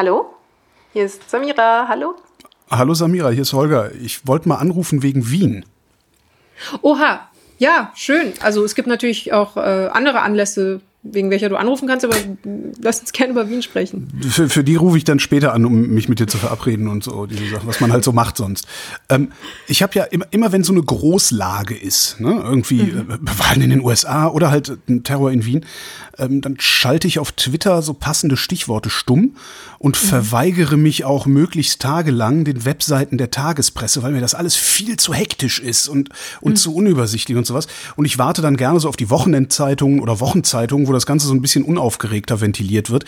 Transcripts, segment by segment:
Hallo? Hier ist Samira. Hallo? Hallo Samira, hier ist Holger. Ich wollte mal anrufen wegen Wien. Oha, ja, schön. Also es gibt natürlich auch äh, andere Anlässe, wegen welcher du anrufen kannst, aber lass uns gerne über Wien sprechen. Für, für die rufe ich dann später an, um mich mit dir zu verabreden und so, diese Sachen, was man halt so macht sonst. Ähm, ich habe ja immer, immer, wenn so eine Großlage ist, ne, irgendwie mhm. äh, Wahlen in den USA oder halt ein Terror in Wien, ähm, dann schalte ich auf Twitter so passende Stichworte stumm und mhm. verweigere mich auch möglichst tagelang den Webseiten der Tagespresse, weil mir das alles viel zu hektisch ist und, und mhm. zu unübersichtlich und sowas. Und ich warte dann gerne so auf die Wochenendzeitungen oder Wochenzeitungen, wo das Ganze so ein bisschen unaufgeregter ventiliert wird.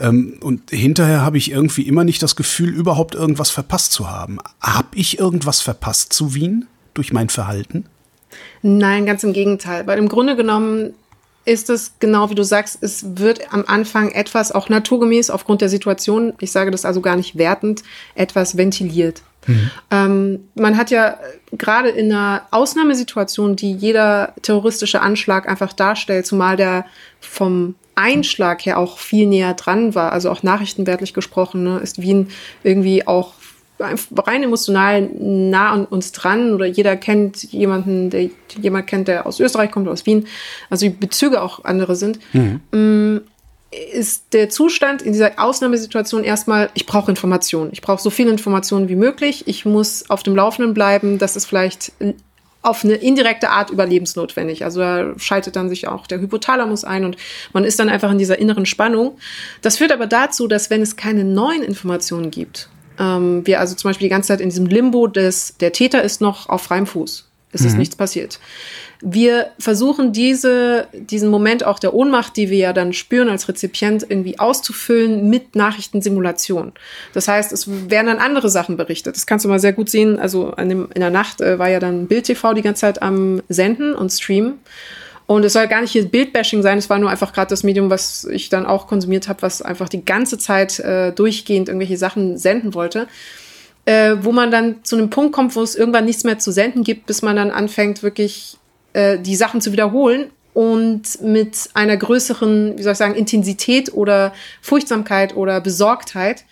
Ähm, und hinterher habe ich irgendwie immer nicht das Gefühl, überhaupt irgendwas verpasst zu haben. Hab ich irgendwas verpasst zu Wien durch mein Verhalten? Nein, ganz im Gegenteil. Weil im Grunde genommen ist es genau wie du sagst, es wird am Anfang etwas auch naturgemäß aufgrund der Situation, ich sage das also gar nicht wertend, etwas ventiliert. Mhm. Ähm, man hat ja gerade in einer Ausnahmesituation, die jeder terroristische Anschlag einfach darstellt, zumal der vom Einschlag her auch viel näher dran war, also auch nachrichtenwertlich gesprochen, ne, ist Wien irgendwie auch rein emotional nah an uns dran oder jeder kennt jemanden, der jemand kennt, der aus Österreich kommt, aus Wien, also die Bezüge auch andere sind. Mhm. Ist der Zustand in dieser Ausnahmesituation erstmal, ich brauche Informationen. Ich brauche so viele Informationen wie möglich. Ich muss auf dem Laufenden bleiben. Das ist vielleicht auf eine indirekte Art überlebensnotwendig. Also da schaltet dann sich auch der Hypothalamus ein und man ist dann einfach in dieser inneren Spannung. Das führt aber dazu, dass wenn es keine neuen Informationen gibt, ähm, wir also zum Beispiel die ganze Zeit in diesem Limbo des, der Täter ist noch auf freiem Fuß. Es mhm. ist nichts passiert. Wir versuchen diese, diesen Moment auch der Ohnmacht, die wir ja dann spüren als Rezipient, irgendwie auszufüllen mit Nachrichtensimulation. Das heißt, es werden dann andere Sachen berichtet. Das kannst du mal sehr gut sehen. Also in der Nacht äh, war ja dann Bild TV die ganze Zeit am Senden und Streamen. Und es soll gar nicht hier Bildbashing sein, es war nur einfach gerade das Medium, was ich dann auch konsumiert habe, was einfach die ganze Zeit äh, durchgehend irgendwelche Sachen senden wollte äh, wo man dann zu einem Punkt kommt, wo es irgendwann nichts mehr zu senden gibt, bis man dann anfängt, wirklich äh, die Sachen zu wiederholen und mit einer größeren, wie soll ich sagen, Intensität oder Furchtsamkeit oder Besorgtheit,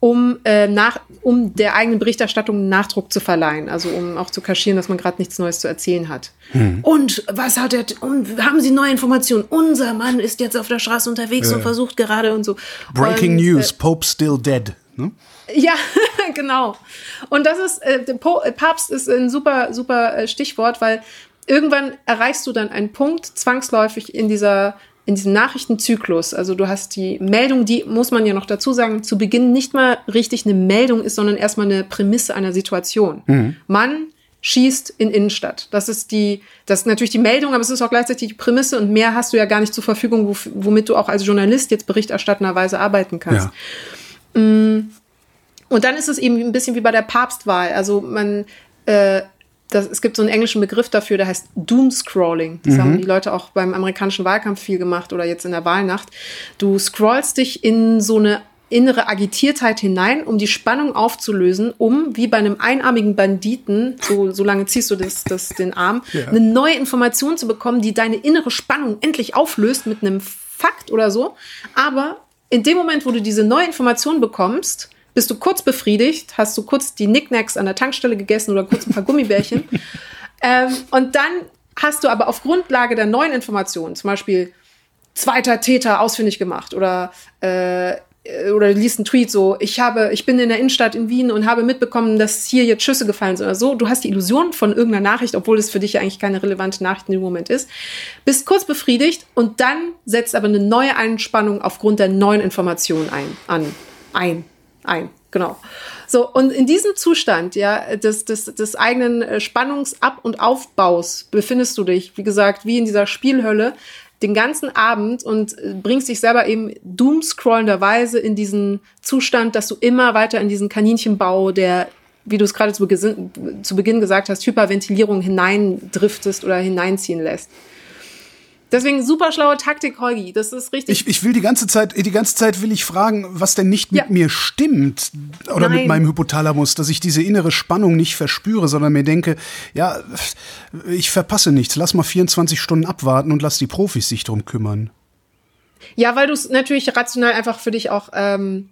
um, äh, nach, um der eigenen Berichterstattung Nachdruck zu verleihen, also um auch zu kaschieren, dass man gerade nichts Neues zu erzählen hat. Hm. Und was hat er, und haben Sie neue Informationen? Unser Mann ist jetzt auf der Straße unterwegs ja. und versucht gerade und so. Breaking und, News, äh, Pope still dead. Ne? Ja, genau. Und das ist, äh, der Papst ist ein super, super äh, Stichwort, weil irgendwann erreichst du dann einen Punkt zwangsläufig in dieser in diesem Nachrichtenzyklus. Also du hast die Meldung, die muss man ja noch dazu sagen, zu Beginn nicht mal richtig eine Meldung ist, sondern erstmal eine Prämisse einer Situation. Mhm. Man schießt in Innenstadt. Das ist die, das ist natürlich die Meldung, aber es ist auch gleichzeitig die Prämisse und mehr hast du ja gar nicht zur Verfügung, womit du auch als Journalist jetzt berichterstattenderweise arbeiten kannst. Ja. Mm. Und dann ist es eben ein bisschen wie bei der Papstwahl. Also man, äh, das, es gibt so einen englischen Begriff dafür, der heißt Doomscrolling. Das mhm. haben die Leute auch beim amerikanischen Wahlkampf viel gemacht oder jetzt in der Wahlnacht. Du scrollst dich in so eine innere Agitiertheit hinein, um die Spannung aufzulösen, um wie bei einem einarmigen Banditen, so, so lange ziehst du das, das, den Arm, ja. eine neue Information zu bekommen, die deine innere Spannung endlich auflöst mit einem Fakt oder so. Aber in dem Moment, wo du diese neue Information bekommst, bist du kurz befriedigt, hast du kurz die Nicknacks an der Tankstelle gegessen oder kurz ein paar Gummibärchen. ähm, und dann hast du aber auf Grundlage der neuen Informationen, zum Beispiel zweiter Täter ausfindig gemacht oder äh, oder liest einen Tweet so, ich habe, ich bin in der Innenstadt in Wien und habe mitbekommen, dass hier jetzt Schüsse gefallen sind oder so. Du hast die Illusion von irgendeiner Nachricht, obwohl es für dich ja eigentlich keine relevante Nachricht in dem Moment ist. Bist kurz befriedigt und dann setzt aber eine neue Einspannung aufgrund der neuen Informationen ein, an, ein ein. Genau. So, und in diesem Zustand, ja, des, des, des eigenen äh, Spannungsab- und Aufbaus befindest du dich, wie gesagt, wie in dieser Spielhölle, den ganzen Abend und äh, bringst dich selber eben doomscrollenderweise in diesen Zustand, dass du immer weiter in diesen Kaninchenbau, der, wie du es gerade zu, zu Beginn gesagt hast, Hyperventilierung hineindriftest oder hineinziehen lässt. Deswegen super schlaue Taktik, Holgi. Das ist richtig. Ich, ich will die ganze Zeit, die ganze Zeit will ich fragen, was denn nicht mit ja. mir stimmt oder Nein. mit meinem Hypothalamus, dass ich diese innere Spannung nicht verspüre, sondern mir denke, ja, ich verpasse nichts. Lass mal 24 Stunden abwarten und lass die Profis sich drum kümmern. Ja, weil du es natürlich rational einfach für dich auch ähm,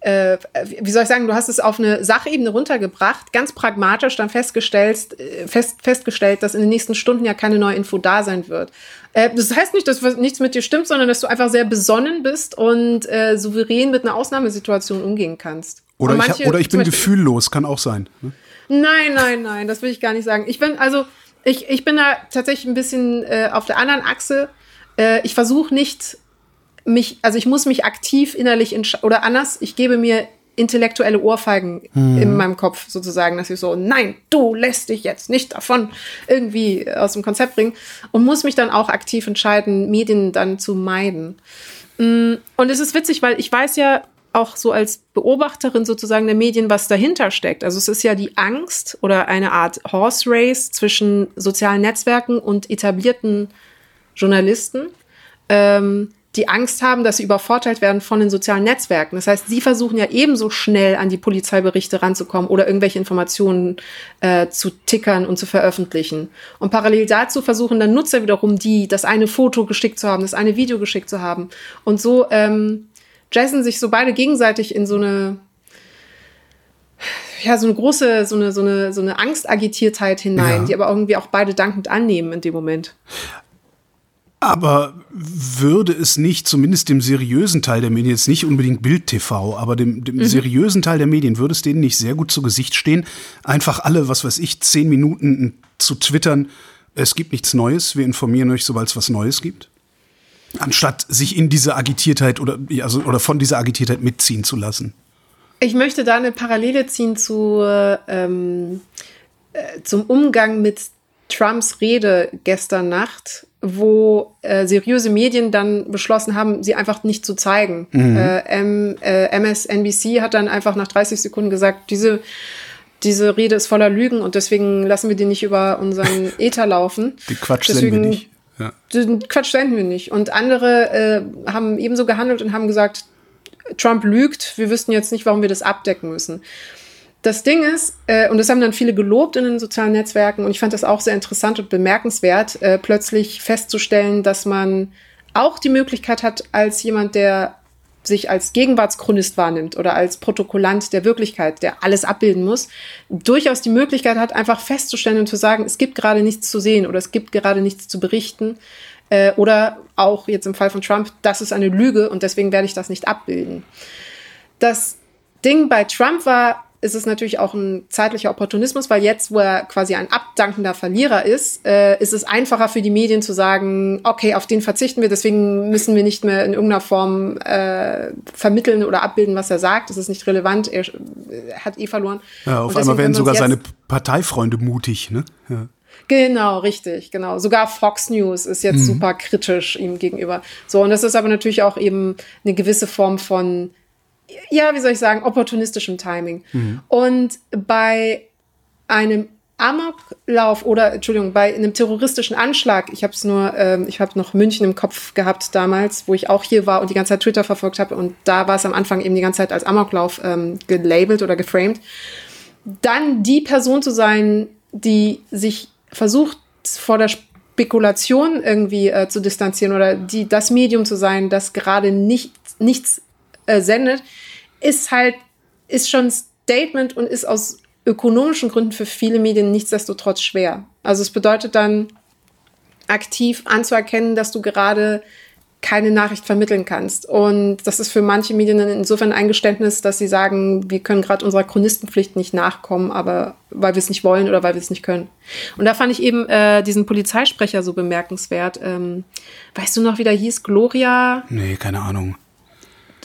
äh, wie soll ich sagen, du hast es auf eine Sachebene runtergebracht, ganz pragmatisch dann festgestellt, äh, fest, festgestellt, dass in den nächsten Stunden ja keine neue Info da sein wird. Äh, das heißt nicht, dass nichts mit dir stimmt, sondern dass du einfach sehr besonnen bist und äh, souverän mit einer Ausnahmesituation umgehen kannst. Oder, manche, ich, oder ich bin gefühllos, kann auch sein. Ne? Nein, nein, nein, das will ich gar nicht sagen. Ich bin also, ich, ich bin da tatsächlich ein bisschen äh, auf der anderen Achse. Äh, ich versuche nicht mich, also ich muss mich aktiv innerlich oder anders, ich gebe mir intellektuelle Ohrfeigen hm. in meinem Kopf sozusagen, dass ich so, nein, du lässt dich jetzt nicht davon irgendwie aus dem Konzept bringen und muss mich dann auch aktiv entscheiden, Medien dann zu meiden. Mm, und es ist witzig, weil ich weiß ja auch so als Beobachterin sozusagen der Medien, was dahinter steckt. Also es ist ja die Angst oder eine Art Horse Race zwischen sozialen Netzwerken und etablierten Journalisten. Ähm, die Angst haben, dass sie übervorteilt werden von den sozialen Netzwerken. Das heißt, sie versuchen ja ebenso schnell an die Polizeiberichte ranzukommen oder irgendwelche Informationen äh, zu tickern und zu veröffentlichen. Und parallel dazu versuchen dann Nutzer wiederum, die das eine Foto geschickt zu haben, das eine Video geschickt zu haben. Und so ähm, jazzen sich so beide gegenseitig in so eine ja, so eine große, so eine, so eine, so eine Angstagitiertheit hinein, ja. die aber irgendwie auch beide dankend annehmen in dem Moment. Aber würde es nicht, zumindest dem seriösen Teil der Medien, jetzt nicht unbedingt Bild TV, aber dem, dem mhm. seriösen Teil der Medien, würde es denen nicht sehr gut zu Gesicht stehen, einfach alle, was weiß ich, zehn Minuten zu twittern, es gibt nichts Neues, wir informieren euch, sobald es was Neues gibt? Anstatt sich in diese Agitiertheit oder, also, oder von dieser Agitiertheit mitziehen zu lassen. Ich möchte da eine Parallele ziehen zu, ähm, äh, zum Umgang mit Trumps Rede gestern Nacht wo äh, seriöse Medien dann beschlossen haben, sie einfach nicht zu zeigen. Mhm. Äh, M, äh, MSNBC hat dann einfach nach 30 Sekunden gesagt, diese, diese Rede ist voller Lügen und deswegen lassen wir die nicht über unseren Ether laufen. Die Quatsch deswegen, senden wir nicht. Ja. Den Quatsch senden wir nicht. Und andere äh, haben ebenso gehandelt und haben gesagt, Trump lügt, wir wüssten jetzt nicht, warum wir das abdecken müssen. Das Ding ist, äh, und das haben dann viele gelobt in den sozialen Netzwerken, und ich fand das auch sehr interessant und bemerkenswert, äh, plötzlich festzustellen, dass man auch die Möglichkeit hat, als jemand, der sich als Gegenwartschronist wahrnimmt oder als Protokollant der Wirklichkeit, der alles abbilden muss, durchaus die Möglichkeit hat, einfach festzustellen und zu sagen, es gibt gerade nichts zu sehen oder es gibt gerade nichts zu berichten. Äh, oder auch jetzt im Fall von Trump, das ist eine Lüge und deswegen werde ich das nicht abbilden. Das Ding bei Trump war, ist es natürlich auch ein zeitlicher Opportunismus, weil jetzt, wo er quasi ein abdankender Verlierer ist, äh, ist es einfacher für die Medien zu sagen, okay, auf den verzichten wir, deswegen müssen wir nicht mehr in irgendeiner Form äh, vermitteln oder abbilden, was er sagt. Das ist nicht relevant, er, er hat eh verloren. Ja, auf einmal werden sogar seine Parteifreunde mutig, ne? Ja. Genau, richtig, genau. Sogar Fox News ist jetzt mhm. super kritisch ihm gegenüber. So, und das ist aber natürlich auch eben eine gewisse Form von ja, wie soll ich sagen, opportunistischem Timing. Mhm. Und bei einem Amoklauf oder Entschuldigung, bei einem terroristischen Anschlag, ich habe es nur, ähm, ich habe noch München im Kopf gehabt damals, wo ich auch hier war und die ganze Zeit Twitter verfolgt habe und da war es am Anfang eben die ganze Zeit als Amoklauf ähm, gelabelt oder geframed. Dann die Person zu sein, die sich versucht vor der Spekulation irgendwie äh, zu distanzieren oder die das Medium zu sein, das gerade nicht, nichts äh, sendet, ist halt, ist schon Statement und ist aus ökonomischen Gründen für viele Medien nichtsdestotrotz schwer. Also es bedeutet dann, aktiv anzuerkennen, dass du gerade keine Nachricht vermitteln kannst. Und das ist für manche Medien insofern ein Eingeständnis, dass sie sagen, wir können gerade unserer Chronistenpflicht nicht nachkommen, aber weil wir es nicht wollen oder weil wir es nicht können. Und da fand ich eben äh, diesen Polizeisprecher so bemerkenswert. Ähm, weißt du noch, wie der hieß? Gloria? Nee, keine Ahnung.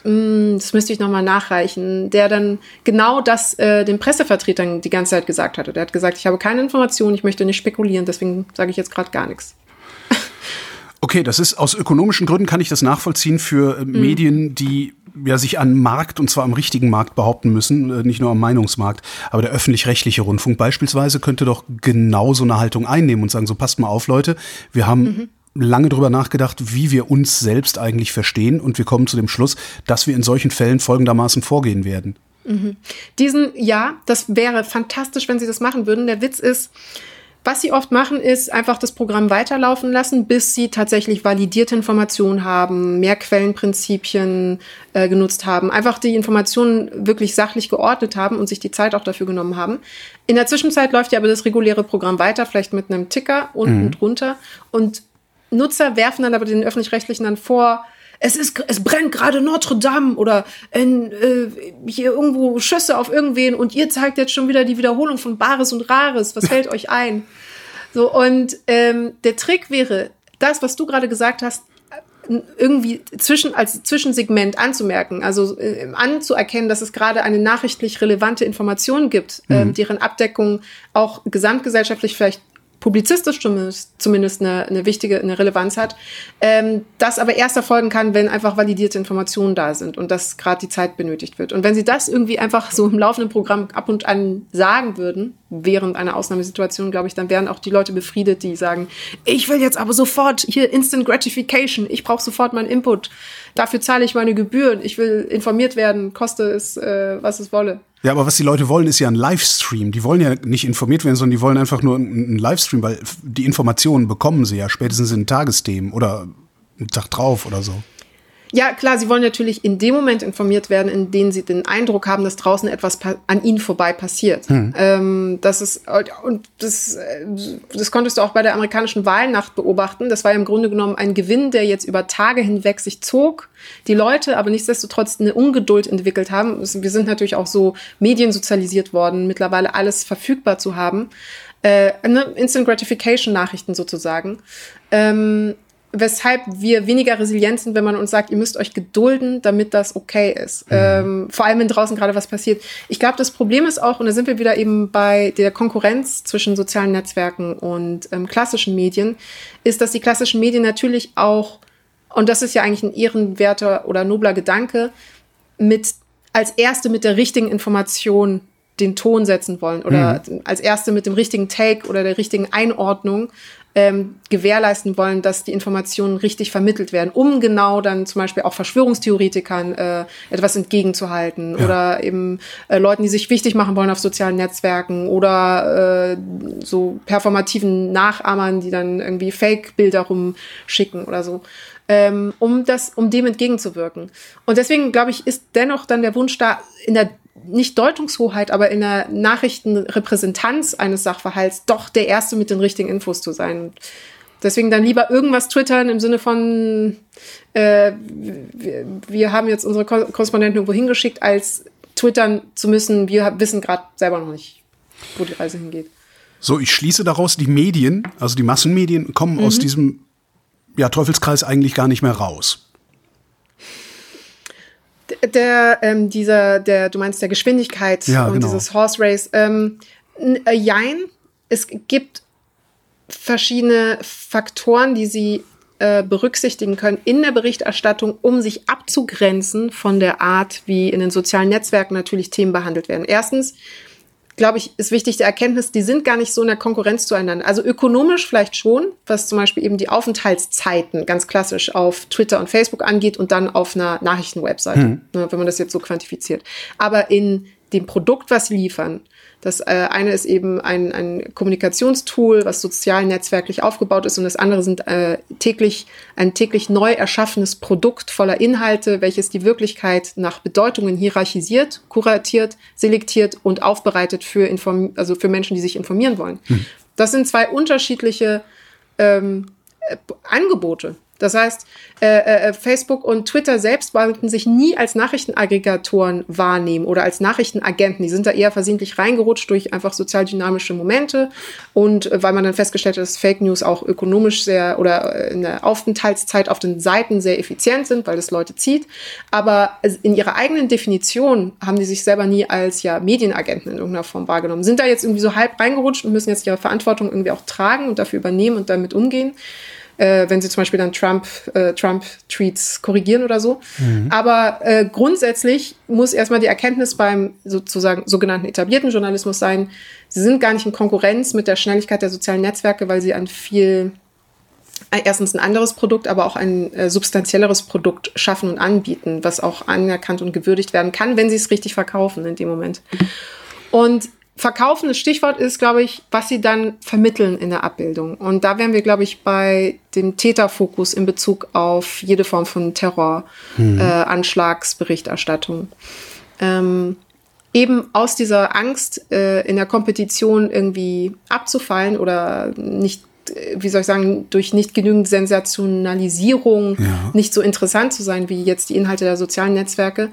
Mm, das müsste ich nochmal nachreichen, der dann genau das äh, den Pressevertretern die ganze Zeit gesagt hatte. Der hat gesagt, ich habe keine Informationen, ich möchte nicht spekulieren, deswegen sage ich jetzt gerade gar nichts. Okay, das ist aus ökonomischen Gründen kann ich das nachvollziehen für äh, mhm. Medien, die ja sich an Markt und zwar am richtigen Markt behaupten müssen, äh, nicht nur am Meinungsmarkt. Aber der öffentlich-rechtliche Rundfunk beispielsweise könnte doch genau so eine Haltung einnehmen und sagen: So passt mal auf, Leute, wir haben mhm lange drüber nachgedacht, wie wir uns selbst eigentlich verstehen und wir kommen zu dem Schluss, dass wir in solchen Fällen folgendermaßen vorgehen werden. Mhm. Diesen, ja, das wäre fantastisch, wenn sie das machen würden. Der Witz ist, Was sie oft machen, ist einfach das Programm weiterlaufen lassen, bis sie tatsächlich validierte Informationen haben, mehr Quellenprinzipien äh, genutzt haben, einfach die Informationen wirklich sachlich geordnet haben und sich die Zeit auch dafür genommen haben. In der Zwischenzeit läuft ja aber das reguläre Programm weiter, vielleicht mit einem Ticker unten mhm. drunter. Und Nutzer werfen dann aber den öffentlich-rechtlichen dann vor, es ist, es brennt gerade Notre Dame oder in, äh, hier irgendwo Schüsse auf irgendwen und ihr zeigt jetzt schon wieder die Wiederholung von Bares und Rares. Was fällt euch ein? So, und ähm, der Trick wäre, das, was du gerade gesagt hast, irgendwie zwischen, als Zwischensegment anzumerken, also äh, anzuerkennen, dass es gerade eine nachrichtlich relevante Information gibt, mhm. äh, deren Abdeckung auch gesamtgesellschaftlich vielleicht publizistisch zumindest, eine, eine wichtige, eine Relevanz hat, ähm, das aber erst erfolgen kann, wenn einfach validierte Informationen da sind und dass gerade die Zeit benötigt wird. Und wenn sie das irgendwie einfach so im laufenden Programm ab und an sagen würden, während einer Ausnahmesituation, glaube ich, dann wären auch die Leute befriedet, die sagen, ich will jetzt aber sofort hier Instant Gratification, ich brauche sofort meinen Input, dafür zahle ich meine Gebühren, ich will informiert werden, koste es, äh, was es wolle. Ja, aber was die Leute wollen, ist ja ein Livestream. Die wollen ja nicht informiert werden, sondern die wollen einfach nur einen Livestream, weil die Informationen bekommen sie ja spätestens in Tagesthemen oder einen Tag drauf oder so. Ja, klar, sie wollen natürlich in dem Moment informiert werden, in dem sie den Eindruck haben, dass draußen etwas an ihnen vorbei passiert. Hm. Ähm, das ist, und das, das konntest du auch bei der amerikanischen Wahlnacht beobachten. Das war ja im Grunde genommen ein Gewinn, der jetzt über Tage hinweg sich zog. Die Leute aber nichtsdestotrotz eine Ungeduld entwickelt haben. Wir sind natürlich auch so mediensozialisiert worden, mittlerweile alles verfügbar zu haben. Äh, ne? Instant Gratification Nachrichten sozusagen. Ähm, weshalb wir weniger resilient sind, wenn man uns sagt, ihr müsst euch gedulden, damit das okay ist. Mhm. Ähm, vor allem, wenn draußen gerade was passiert. Ich glaube, das Problem ist auch, und da sind wir wieder eben bei der Konkurrenz zwischen sozialen Netzwerken und ähm, klassischen Medien, ist, dass die klassischen Medien natürlich auch, und das ist ja eigentlich ein ehrenwerter oder nobler Gedanke, mit als erste mit der richtigen Information den Ton setzen wollen oder mhm. als erste mit dem richtigen Take oder der richtigen Einordnung ähm, gewährleisten wollen, dass die Informationen richtig vermittelt werden, um genau dann zum Beispiel auch Verschwörungstheoretikern äh, etwas entgegenzuhalten ja. oder eben äh, Leuten, die sich wichtig machen wollen auf sozialen Netzwerken oder äh, so performativen Nachahmern, die dann irgendwie Fake-Bilder rumschicken oder so. Ähm, um das, um dem entgegenzuwirken. Und deswegen, glaube ich, ist dennoch dann der Wunsch da, in der nicht Deutungshoheit, aber in der Nachrichtenrepräsentanz eines Sachverhalts doch der Erste mit den richtigen Infos zu sein. Deswegen dann lieber irgendwas twittern im Sinne von, äh, wir, wir haben jetzt unsere Korrespondenten irgendwo hingeschickt, als twittern zu müssen, wir wissen gerade selber noch nicht, wo die Reise hingeht. So, ich schließe daraus, die Medien, also die Massenmedien, kommen mhm. aus diesem ja, Teufelskreis eigentlich gar nicht mehr raus der, ähm, dieser, der, du meinst der Geschwindigkeit ja, und genau. dieses Horse Race. Ähm, äh, jein, es gibt verschiedene Faktoren, die sie äh, berücksichtigen können in der Berichterstattung, um sich abzugrenzen von der Art, wie in den sozialen Netzwerken natürlich Themen behandelt werden. Erstens, glaube ich, ist wichtig die Erkenntnis, die sind gar nicht so in der Konkurrenz zueinander. Also ökonomisch vielleicht schon, was zum Beispiel eben die Aufenthaltszeiten ganz klassisch auf Twitter und Facebook angeht und dann auf einer Nachrichtenwebseite, mhm. wenn man das jetzt so quantifiziert. Aber in dem Produkt, was sie liefern, das äh, eine ist eben ein, ein Kommunikationstool, was sozial netzwerklich aufgebaut ist, und das andere sind äh, täglich ein täglich neu erschaffenes Produkt voller Inhalte, welches die Wirklichkeit nach Bedeutungen hierarchisiert, kuratiert, selektiert und aufbereitet für Inform also für Menschen, die sich informieren wollen. Hm. Das sind zwei unterschiedliche ähm, äh, Angebote. Das heißt, äh, äh, Facebook und Twitter selbst wollten sich nie als Nachrichtenaggregatoren wahrnehmen oder als Nachrichtenagenten. Die sind da eher versehentlich reingerutscht durch einfach sozial dynamische Momente und äh, weil man dann festgestellt hat, dass Fake News auch ökonomisch sehr oder äh, in der Aufenthaltszeit auf den Seiten sehr effizient sind, weil das Leute zieht. Aber in ihrer eigenen Definition haben die sich selber nie als ja Medienagenten in irgendeiner Form wahrgenommen. Sind da jetzt irgendwie so halb reingerutscht und müssen jetzt ihre Verantwortung irgendwie auch tragen und dafür übernehmen und damit umgehen äh, wenn sie zum Beispiel dann Trump, äh, Trump-Tweets korrigieren oder so. Mhm. Aber äh, grundsätzlich muss erstmal die Erkenntnis beim sozusagen sogenannten etablierten Journalismus sein, sie sind gar nicht in Konkurrenz mit der Schnelligkeit der sozialen Netzwerke, weil sie ein viel äh, erstens ein anderes Produkt, aber auch ein äh, substanzielleres Produkt schaffen und anbieten, was auch anerkannt und gewürdigt werden kann, wenn sie es richtig verkaufen in dem Moment. Und verkaufendes Stichwort ist, glaube ich, was sie dann vermitteln in der Abbildung. Und da wären wir, glaube ich, bei dem Täterfokus in Bezug auf jede Form von Terror, hm. äh, Anschlagsberichterstattung. Ähm, eben aus dieser Angst, äh, in der Kompetition irgendwie abzufallen oder nicht wie soll ich sagen, durch nicht genügend Sensationalisierung ja. nicht so interessant zu sein wie jetzt die Inhalte der sozialen Netzwerke,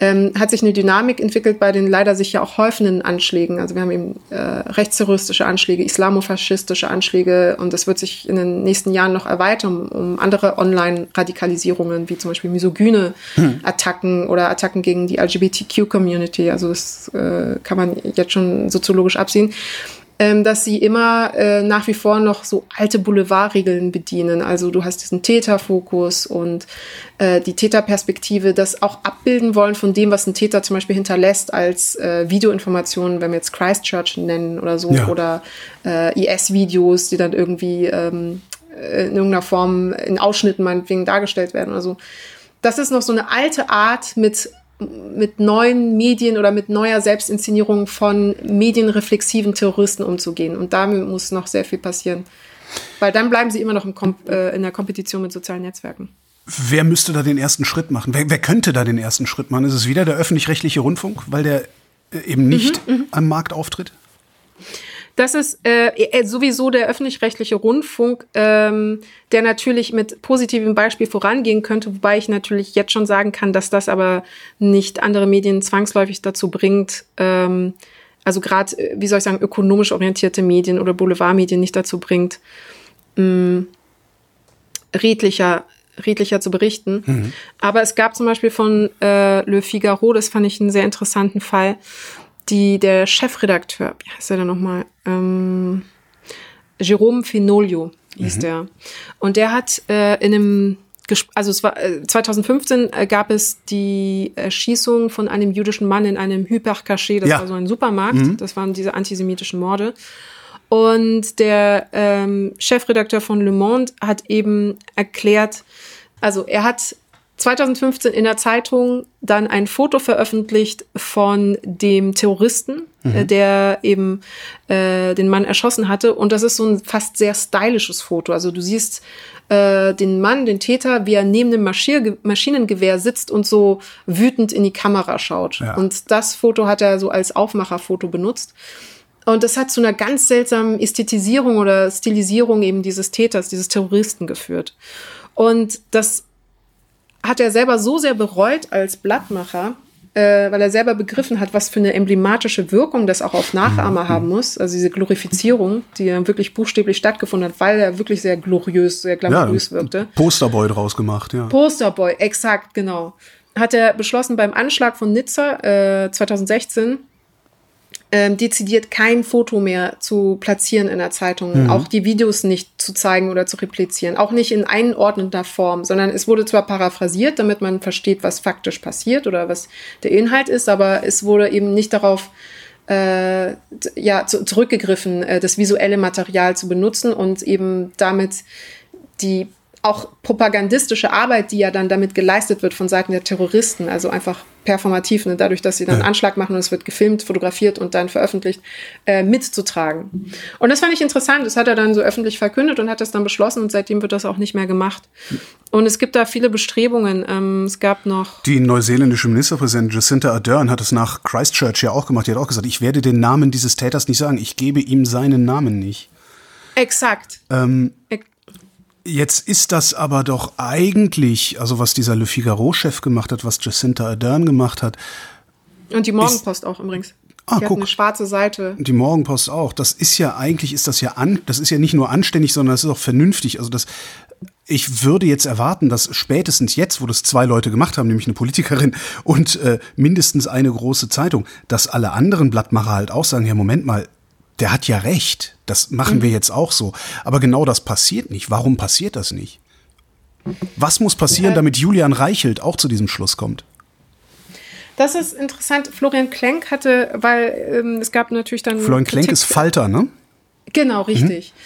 ähm, hat sich eine Dynamik entwickelt bei den leider sich ja auch häufenden Anschlägen. Also wir haben eben äh, rechtsterroristische Anschläge, islamofaschistische Anschläge und das wird sich in den nächsten Jahren noch erweitern um andere Online-Radikalisierungen, wie zum Beispiel misogyne hm. Attacken oder Attacken gegen die LGBTQ-Community. Also das äh, kann man jetzt schon soziologisch absehen ähm, dass sie immer äh, nach wie vor noch so alte Boulevardregeln bedienen. Also du hast diesen Täterfokus und äh, die Täterperspektive, das auch abbilden wollen von dem, was ein Täter zum Beispiel hinterlässt als äh, Videoinformationen, wenn wir jetzt Christchurch nennen oder so, ja. oder äh, IS-Videos, die dann irgendwie ähm, in irgendeiner Form in Ausschnitten meinetwegen dargestellt werden oder so. Das ist noch so eine alte Art, mit mit neuen Medien oder mit neuer Selbstinszenierung von medienreflexiven Terroristen umzugehen. Und damit muss noch sehr viel passieren. Weil dann bleiben sie immer noch äh, in der Kompetition mit sozialen Netzwerken. Wer müsste da den ersten Schritt machen? Wer, wer könnte da den ersten Schritt machen? Ist es wieder der öffentlich-rechtliche Rundfunk, weil der äh, eben nicht mhm, mhm. am Markt auftritt? Das ist äh, äh, sowieso der öffentlich-rechtliche Rundfunk, ähm, der natürlich mit positivem Beispiel vorangehen könnte, wobei ich natürlich jetzt schon sagen kann, dass das aber nicht andere Medien zwangsläufig dazu bringt, ähm, also gerade, äh, wie soll ich sagen, ökonomisch orientierte Medien oder Boulevardmedien nicht dazu bringt, mh, redlicher redlicher zu berichten. Mhm. Aber es gab zum Beispiel von äh, Le Figaro, das fand ich einen sehr interessanten Fall, die, der Chefredakteur, wie heißt er denn nochmal? Ähm, Jerome Finolio hieß mhm. der. Und der hat äh, in einem also es war äh, 2015 äh, gab es die Erschießung von einem jüdischen Mann in einem Hypercachet, das ja. war so ein Supermarkt, mhm. das waren diese antisemitischen Morde. Und der ähm, Chefredakteur von Le Monde hat eben erklärt, also er hat 2015 in der Zeitung dann ein Foto veröffentlicht von dem Terroristen, äh, mhm. der eben äh, den Mann erschossen hatte. Und das ist so ein fast sehr stylisches Foto. Also du siehst äh, den Mann, den Täter, wie er neben dem Maschine Maschinengewehr sitzt und so wütend in die Kamera schaut. Ja. Und das Foto hat er so als Aufmacherfoto benutzt. Und das hat zu einer ganz seltsamen Ästhetisierung oder Stilisierung eben dieses Täters, dieses Terroristen geführt. Und das hat er selber so sehr bereut als Blattmacher, äh, weil er selber begriffen hat, was für eine emblematische Wirkung das auch auf Nachahmer mhm. haben muss. Also diese Glorifizierung, die ja wirklich buchstäblich stattgefunden hat, weil er wirklich sehr gloriös, sehr glamourös ja, wirkte. Posterboy draus gemacht, ja. Posterboy, exakt, genau. Hat er beschlossen beim Anschlag von Nizza äh, 2016 ähm, dezidiert kein Foto mehr zu platzieren in der Zeitung, mhm. auch die Videos nicht zu zeigen oder zu replizieren, auch nicht in einordnender Form, sondern es wurde zwar paraphrasiert, damit man versteht, was faktisch passiert oder was der Inhalt ist, aber es wurde eben nicht darauf äh, ja, zu, zurückgegriffen, äh, das visuelle Material zu benutzen und eben damit die auch propagandistische Arbeit, die ja dann damit geleistet wird von Seiten der Terroristen, also einfach performativ, ne, dadurch, dass sie dann ja. Anschlag machen und es wird gefilmt, fotografiert und dann veröffentlicht, äh, mitzutragen. Und das fand ich interessant. Das hat er dann so öffentlich verkündet und hat das dann beschlossen und seitdem wird das auch nicht mehr gemacht. Und es gibt da viele Bestrebungen. Ähm, es gab noch. Die neuseeländische Ministerpräsidentin Jacinta Ardern hat es nach Christchurch ja auch gemacht. Die hat auch gesagt, ich werde den Namen dieses Täters nicht sagen. Ich gebe ihm seinen Namen nicht. Exakt. Ähm, Jetzt ist das aber doch eigentlich, also was dieser Le Figaro-Chef gemacht hat, was Jacinta Ardern gemacht hat. Und die Morgenpost auch übrigens. Ah, die guck. eine schwarze Seite. Die Morgenpost auch. Das ist ja eigentlich, ist das ja an, das ist ja nicht nur anständig, sondern das ist auch vernünftig. Also das, ich würde jetzt erwarten, dass spätestens jetzt, wo das zwei Leute gemacht haben, nämlich eine Politikerin und äh, mindestens eine große Zeitung, dass alle anderen Blattmacher halt auch sagen, ja, Moment mal, der hat ja recht. Das machen mhm. wir jetzt auch so. Aber genau das passiert nicht. Warum passiert das nicht? Was muss passieren, damit Julian Reichelt auch zu diesem Schluss kommt? Das ist interessant. Florian Klenk hatte, weil ähm, es gab natürlich dann. Florian Klenk ist Falter, ne? Genau, richtig. Mhm.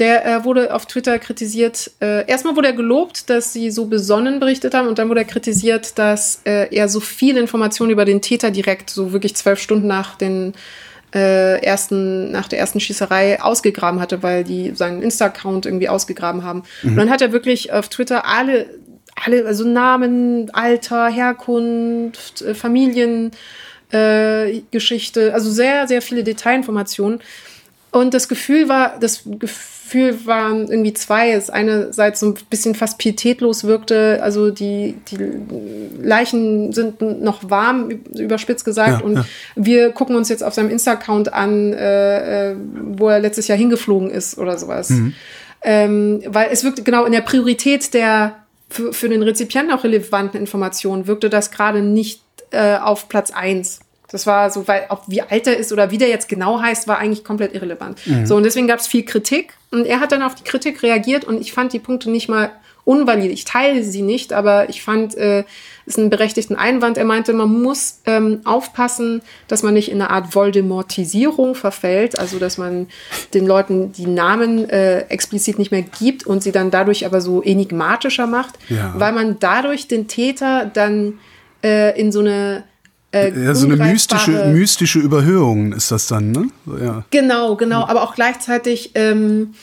Der äh, wurde auf Twitter kritisiert. Äh, erstmal wurde er gelobt, dass sie so besonnen berichtet haben, und dann wurde er kritisiert, dass äh, er so viel Informationen über den Täter direkt, so wirklich zwölf Stunden nach den äh, ersten, nach der ersten Schießerei ausgegraben hatte, weil die seinen Insta-Account irgendwie ausgegraben haben. Mhm. Und dann hat er wirklich auf Twitter alle, alle, also Namen, Alter, Herkunft, äh, Familien, äh, Geschichte, also sehr, sehr viele Detailinformationen. Und das Gefühl war, das Gefühl waren irgendwie zwei. Es einerseits so ein bisschen fast pietätlos wirkte, also die, die Leichen sind noch warm, überspitzt gesagt, ja, und ja. wir gucken uns jetzt auf seinem Insta-Account an, äh, äh, wo er letztes Jahr hingeflogen ist oder sowas. Mhm. Ähm, weil es wirkte genau in der Priorität der für, für den Rezipienten auch relevanten Informationen wirkte das gerade nicht äh, auf Platz eins. Das war so, weil auch wie alt er ist oder wie der jetzt genau heißt, war eigentlich komplett irrelevant. Mhm. So, und deswegen gab es viel Kritik. Und er hat dann auf die Kritik reagiert und ich fand die Punkte nicht mal unvalide. Ich teile sie nicht, aber ich fand äh, es einen berechtigten Einwand. Er meinte, man muss ähm, aufpassen, dass man nicht in eine Art Voldemortisierung verfällt, also dass man den Leuten die Namen äh, explizit nicht mehr gibt und sie dann dadurch aber so enigmatischer macht, ja. weil man dadurch den Täter dann äh, in so eine äh, ja, so eine mystische, mystische Überhöhung ist das dann, ne? Ja. Genau, genau, aber auch gleichzeitig ähm,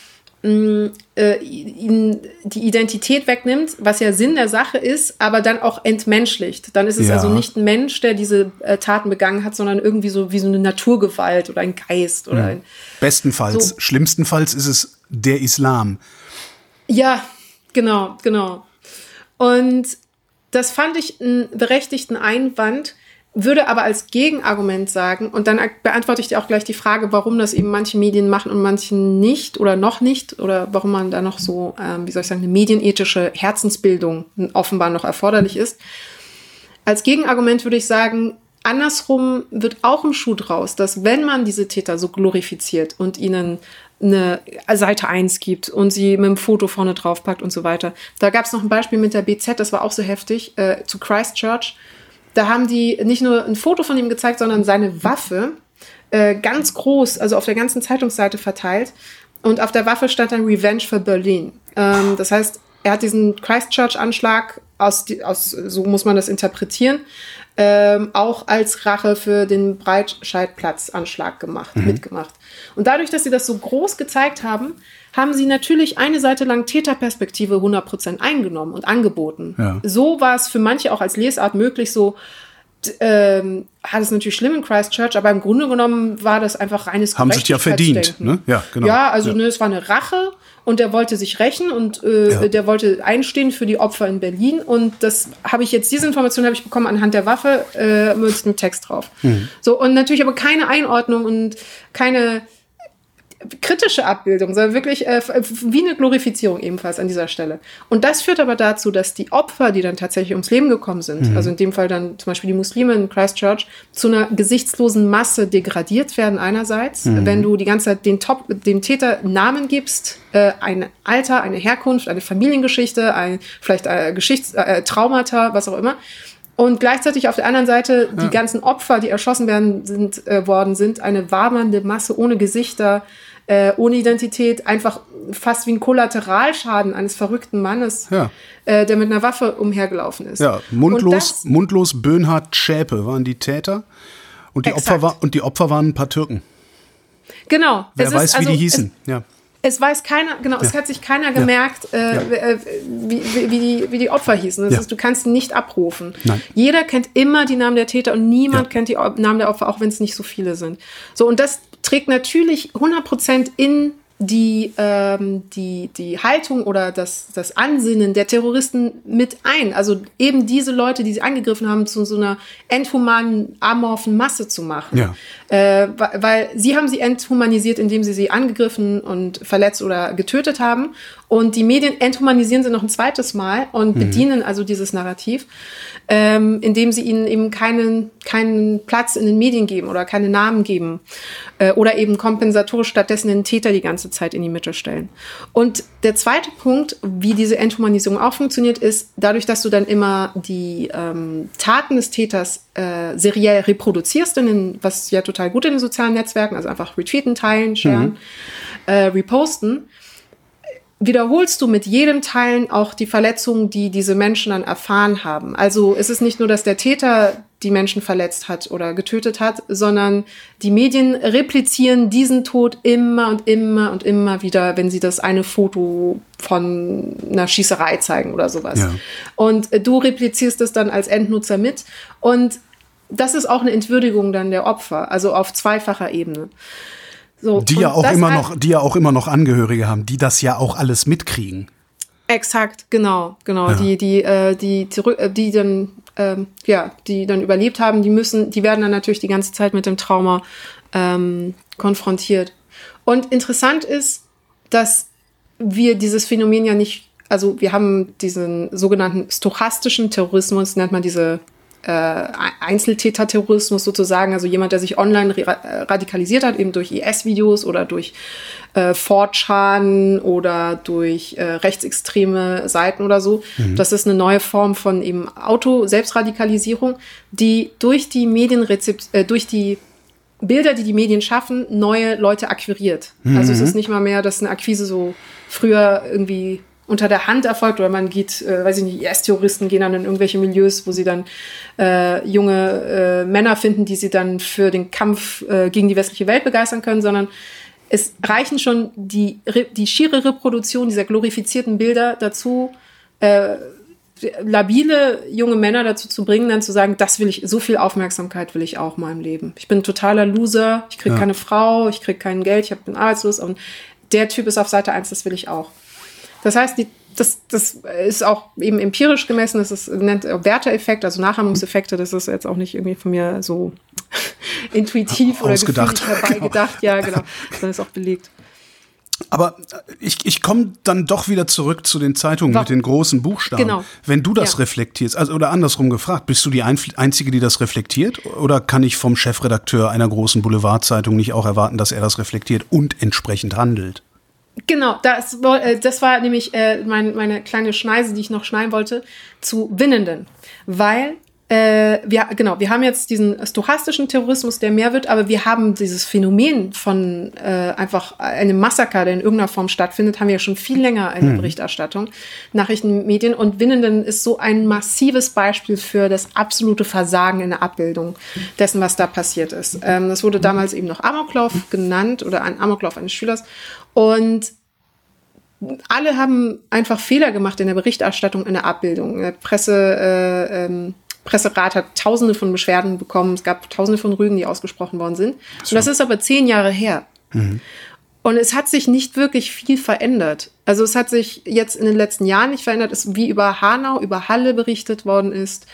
äh, ihn die Identität wegnimmt, was ja Sinn der Sache ist, aber dann auch entmenschlicht. Dann ist es ja. also nicht ein Mensch, der diese äh, Taten begangen hat, sondern irgendwie so wie so eine Naturgewalt oder ein Geist oder ein, Bestenfalls, so. schlimmstenfalls ist es der Islam. Ja, genau, genau. Und das fand ich einen berechtigten Einwand, würde aber als Gegenargument sagen, und dann beantworte ich dir auch gleich die Frage, warum das eben manche Medien machen und manche nicht oder noch nicht, oder warum man da noch so, ähm, wie soll ich sagen, eine medienethische Herzensbildung offenbar noch erforderlich ist. Als Gegenargument würde ich sagen, andersrum wird auch ein Schuh draus, dass wenn man diese Täter so glorifiziert und ihnen eine Seite 1 gibt und sie mit einem Foto vorne draufpackt und so weiter. Da gab es noch ein Beispiel mit der BZ, das war auch so heftig, äh, zu Christchurch da haben die nicht nur ein Foto von ihm gezeigt, sondern seine Waffe äh, ganz groß, also auf der ganzen Zeitungsseite verteilt. Und auf der Waffe stand dann Revenge for Berlin. Ähm, das heißt, er hat diesen Christchurch-Anschlag aus, aus, so muss man das interpretieren, ähm, auch als Rache für den Breitscheidplatz-Anschlag gemacht, mhm. mitgemacht. Und dadurch, dass sie das so groß gezeigt haben, haben sie natürlich eine Seite lang Täterperspektive 100% eingenommen und angeboten. Ja. So war es für manche auch als Lesart möglich, so ähm, hat es natürlich schlimm in Christchurch, aber im Grunde genommen war das einfach reines Haben sich ja verdient, ne? Ja, genau. Ja, also ja. Ne, es war eine Rache und der wollte sich rächen und äh, ja. der wollte einstehen für die Opfer in Berlin und das habe ich jetzt diese Information habe ich bekommen anhand der Waffe äh, mit dem Text drauf. Mhm. So und natürlich aber keine Einordnung und keine kritische Abbildung, sondern wirklich äh, wie eine Glorifizierung ebenfalls an dieser Stelle. Und das führt aber dazu, dass die Opfer, die dann tatsächlich ums Leben gekommen sind, mhm. also in dem Fall dann zum Beispiel die Muslime in Christchurch, zu einer gesichtslosen Masse degradiert werden einerseits, mhm. wenn du die ganze Zeit den Top, dem Täter Namen gibst, äh, ein Alter, eine Herkunft, eine Familiengeschichte, ein vielleicht äh, Geschichts äh, Traumata, was auch immer. Und gleichzeitig auf der anderen Seite ja. die ganzen Opfer, die erschossen werden sind, äh, worden sind, eine wabernde Masse ohne Gesichter, äh, ohne Identität, einfach fast wie ein Kollateralschaden eines verrückten Mannes, ja. äh, der mit einer Waffe umhergelaufen ist. Ja, mundlos, mundlos Böhnhardt Schäpe waren die Täter und die, Opfer war, und die Opfer waren ein paar Türken. Genau. Wer es weiß, ist, also, wie die hießen. Es, ja. Es weiß keiner, genau, ja. es hat sich keiner gemerkt, ja. Äh, ja. wie, wie, wie, die, wie die Opfer hießen. Das ist, du kannst nicht abrufen. Nein. Jeder kennt immer die Namen der Täter und niemand kennt die Namen der Opfer, auch wenn es nicht so viele sind. So, und das trägt natürlich 100% in die, ähm, die, die Haltung oder das, das Ansinnen der Terroristen mit ein. Also eben diese Leute, die sie angegriffen haben, zu so einer enthumanen, amorphen Masse zu machen. Ja. Äh, weil sie haben sie enthumanisiert, indem sie sie angegriffen und verletzt oder getötet haben. Und die Medien enthumanisieren sie noch ein zweites Mal und mhm. bedienen also dieses Narrativ ähm, indem sie ihnen eben keinen, keinen Platz in den Medien geben oder keine Namen geben äh, oder eben kompensatorisch stattdessen den Täter die ganze Zeit in die Mitte stellen. Und der zweite Punkt, wie diese Enthumanisierung auch funktioniert, ist dadurch, dass du dann immer die ähm, Taten des Täters äh, seriell reproduzierst, in den, was ja total gut in den sozialen Netzwerken, also einfach retweeten, teilen, sharen, mhm. äh, reposten, wiederholst du mit jedem Teilen auch die Verletzungen, die diese Menschen dann erfahren haben. Also es ist nicht nur, dass der Täter die Menschen verletzt hat oder getötet hat, sondern die Medien replizieren diesen Tod immer und immer und immer wieder, wenn sie das eine Foto von einer Schießerei zeigen oder sowas. Ja. Und du replizierst es dann als Endnutzer mit und das ist auch eine Entwürdigung dann der Opfer, also auf zweifacher Ebene. So, die ja auch immer noch, die ja auch immer noch Angehörige haben, die das ja auch alles mitkriegen. Exakt, genau, genau. Ja. Die, die, äh, die, zurück, äh, die dann, ähm, ja, die dann überlebt haben, die müssen, die werden dann natürlich die ganze Zeit mit dem Trauma ähm, konfrontiert. Und interessant ist, dass wir dieses Phänomen ja nicht, also wir haben diesen sogenannten stochastischen Terrorismus, nennt man diese äh, Einzeltäter-Terrorismus sozusagen, also jemand, der sich online radikalisiert hat, eben durch IS-Videos oder durch äh, 4chan oder durch äh, rechtsextreme Seiten oder so. Mhm. Das ist eine neue Form von eben Auto-Selbstradikalisierung, die durch die Medienrezept, äh, durch die Bilder, die die Medien schaffen, neue Leute akquiriert. Mhm. Also es ist nicht mal mehr, dass eine Akquise so früher irgendwie unter der Hand erfolgt oder man geht, äh, weiß ich nicht, IS-Terroristen gehen dann in irgendwelche Milieus, wo sie dann äh, junge äh, Männer finden, die sie dann für den Kampf äh, gegen die westliche Welt begeistern können, sondern es reichen schon die, die schiere Reproduktion dieser glorifizierten Bilder dazu, äh, labile junge Männer dazu zu bringen, dann zu sagen, das will ich, so viel Aufmerksamkeit will ich auch in meinem Leben. Ich bin ein totaler Loser, ich kriege ja. keine Frau, ich kriege kein Geld, ich bin arbeitslos und der Typ ist auf Seite 1, das will ich auch. Das heißt, die, das, das ist auch eben empirisch gemessen, das ist, nennt Werteeffekt, also Nachahmungseffekte, das ist jetzt auch nicht irgendwie von mir so intuitiv oder ausgedacht herbeigedacht. Genau. Ja, genau. Das ist auch belegt. Aber ich, ich komme dann doch wieder zurück zu den Zeitungen Warum? mit den großen Buchstaben. Genau. Wenn du das ja. reflektierst, also oder andersrum gefragt, bist du die Einzige, die das reflektiert? Oder kann ich vom Chefredakteur einer großen Boulevardzeitung nicht auch erwarten, dass er das reflektiert und entsprechend handelt? Genau, das, äh, das war nämlich äh, mein, meine kleine Schneise, die ich noch schneiden wollte, zu Winnenden. Weil äh, wir, genau, wir haben jetzt diesen stochastischen Terrorismus, der mehr wird, aber wir haben dieses Phänomen von äh, einfach einem Massaker, der in irgendeiner Form stattfindet, haben wir ja schon viel länger in der hm. Berichterstattung, Nachrichtenmedien. Und Winnenden ist so ein massives Beispiel für das absolute Versagen in der Abbildung dessen, was da passiert ist. Ähm, das wurde damals eben noch Amoklauf genannt oder ein Amoklauf eines Schülers. Und alle haben einfach Fehler gemacht in der Berichterstattung, in der Abbildung. Der Presse, äh, ähm, Presserat hat tausende von Beschwerden bekommen. Es gab tausende von Rügen, die ausgesprochen worden sind. So. Und das ist aber zehn Jahre her. Mhm. Und es hat sich nicht wirklich viel verändert. Also es hat sich jetzt in den letzten Jahren nicht verändert, es, wie über Hanau, über Halle berichtet worden ist,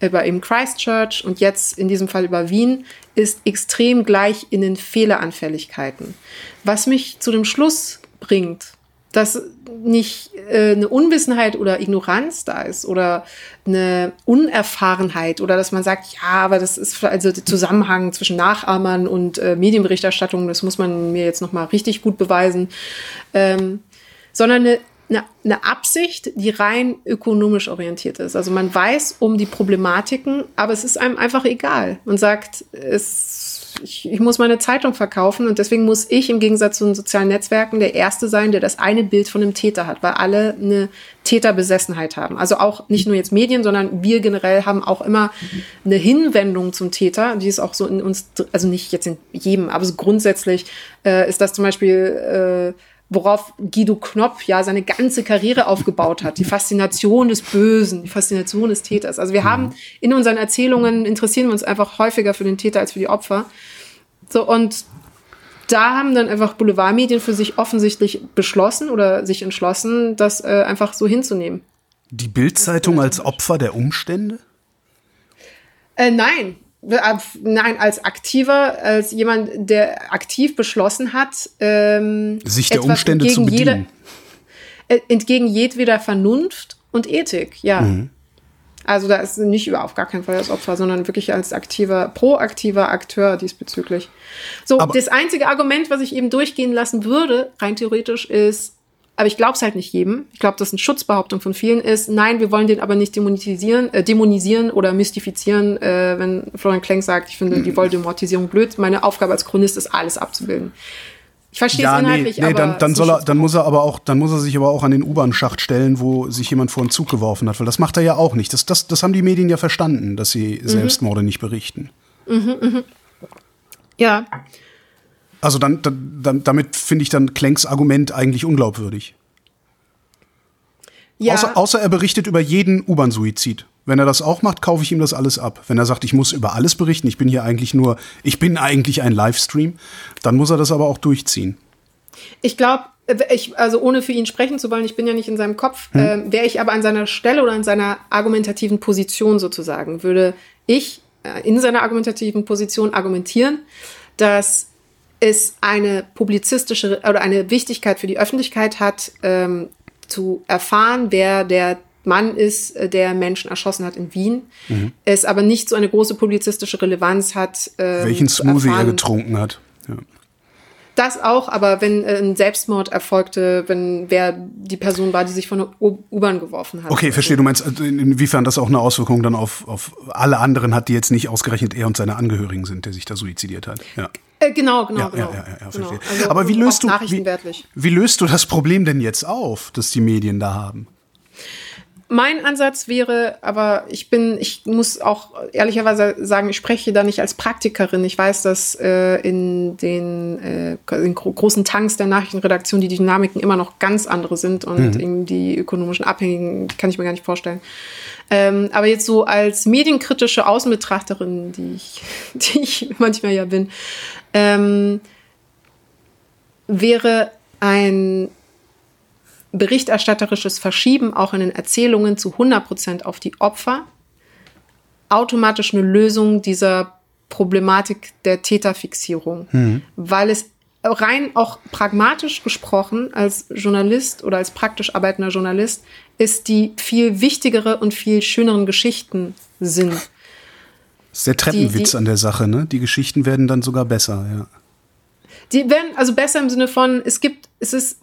über eben Christchurch und jetzt in diesem Fall über Wien, ist extrem gleich in den Fehleranfälligkeiten. Was mich zu dem Schluss bringt, dass nicht äh, eine Unwissenheit oder Ignoranz da ist oder eine Unerfahrenheit oder dass man sagt, ja, aber das ist also der Zusammenhang zwischen Nachahmern und äh, Medienberichterstattung, das muss man mir jetzt noch mal richtig gut beweisen, ähm, sondern eine, eine, eine Absicht, die rein ökonomisch orientiert ist. Also man weiß um die Problematiken, aber es ist einem einfach egal. Man sagt, es ich, ich muss meine Zeitung verkaufen und deswegen muss ich im Gegensatz zu den sozialen Netzwerken der Erste sein, der das eine Bild von einem Täter hat, weil alle eine Täterbesessenheit haben. Also auch nicht nur jetzt Medien, sondern wir generell haben auch immer eine Hinwendung zum Täter, die ist auch so in uns, also nicht jetzt in jedem, aber so grundsätzlich äh, ist das zum Beispiel äh, worauf Guido Knopp ja seine ganze Karriere aufgebaut hat. Die Faszination des Bösen, die Faszination des Täters. Also wir mhm. haben in unseren Erzählungen interessieren wir uns einfach häufiger für den Täter als für die Opfer. So und da haben dann einfach Boulevardmedien für sich offensichtlich beschlossen oder sich entschlossen, das äh, einfach so hinzunehmen. Die Bildzeitung als Opfer der Umstände? Äh, nein, nein, als aktiver, als jemand, der aktiv beschlossen hat, ähm, sich der Umstände zu bedienen. Jede, äh, entgegen jedweder Vernunft und Ethik, ja. Mhm. Also da ist nicht über auf gar keinen Fall das Opfer, sondern wirklich als aktiver, proaktiver Akteur diesbezüglich. So, Aber das einzige Argument, was ich eben durchgehen lassen würde, rein theoretisch, ist, aber ich glaube es halt nicht jedem. Ich glaube, dass eine Schutzbehauptung von vielen ist, nein, wir wollen den aber nicht dämonisieren, äh, dämonisieren oder mystifizieren, äh, wenn Florian Klenk sagt, ich finde die Voldemortisierung blöd. Meine Aufgabe als Chronist ist, alles abzubilden. Ich verstehe ja, es inhaltlich, nee, nee, aber dann, dann soll er, dann muss er aber auch, dann muss er sich aber auch an den U-Bahn-Schacht stellen, wo sich jemand vor einen Zug geworfen hat, weil das macht er ja auch nicht. Das, das, das haben die Medien ja verstanden, dass sie mhm. Selbstmorde nicht berichten. Mhm, mh. Ja. Also dann, dann damit finde ich dann Klenks Argument eigentlich unglaubwürdig. Ja. Außer, außer er berichtet über jeden U-Bahn-Suizid. Wenn er das auch macht, kaufe ich ihm das alles ab. Wenn er sagt, ich muss über alles berichten, ich bin hier eigentlich nur, ich bin eigentlich ein Livestream, dann muss er das aber auch durchziehen. Ich glaube, ich, also ohne für ihn sprechen zu wollen, ich bin ja nicht in seinem Kopf, hm. äh, wäre ich aber an seiner Stelle oder an seiner argumentativen Position sozusagen, würde ich äh, in seiner argumentativen Position argumentieren, dass es eine publizistische oder eine Wichtigkeit für die Öffentlichkeit hat, ähm, zu erfahren, wer der Mann ist, äh, der Menschen erschossen hat in Wien. Mhm. Es aber nicht so eine große publizistische Relevanz hat. Ähm, Welchen Smoothie er getrunken hat. Ja. Das auch, aber wenn äh, ein Selbstmord erfolgte, wenn wer die Person war, die sich von der U-Bahn geworfen hat. Okay, verstehe. Du meinst, äh, inwiefern das auch eine Auswirkung dann auf, auf alle anderen hat, die jetzt nicht ausgerechnet er und seine Angehörigen sind, der sich da suizidiert hat. Ja. Äh, genau, genau, ja, genau. Ja, ja, genau. Also aber wie löst, du, wie, wie löst du das Problem denn jetzt auf, das die Medien da haben? Mein Ansatz wäre, aber ich bin, ich muss auch ehrlicherweise sagen, ich spreche da nicht als Praktikerin. Ich weiß, dass äh, in den äh, in großen Tanks der Nachrichtenredaktion die Dynamiken immer noch ganz andere sind und mhm. die ökonomischen Abhängigen, die kann ich mir gar nicht vorstellen. Ähm, aber jetzt so als medienkritische Außenbetrachterin, die ich, die ich manchmal ja bin, ähm, wäre ein berichterstatterisches Verschieben auch in den Erzählungen zu 100 Prozent auf die Opfer automatisch eine Lösung dieser Problematik der Täterfixierung, mhm. weil es rein auch pragmatisch gesprochen als Journalist oder als praktisch arbeitender Journalist ist die viel wichtigere und viel schöneren Geschichten sind. Das ist der Treppenwitz die, die, an der Sache, ne? Die Geschichten werden dann sogar besser, ja. Die werden also besser im Sinne von, es gibt, es ist,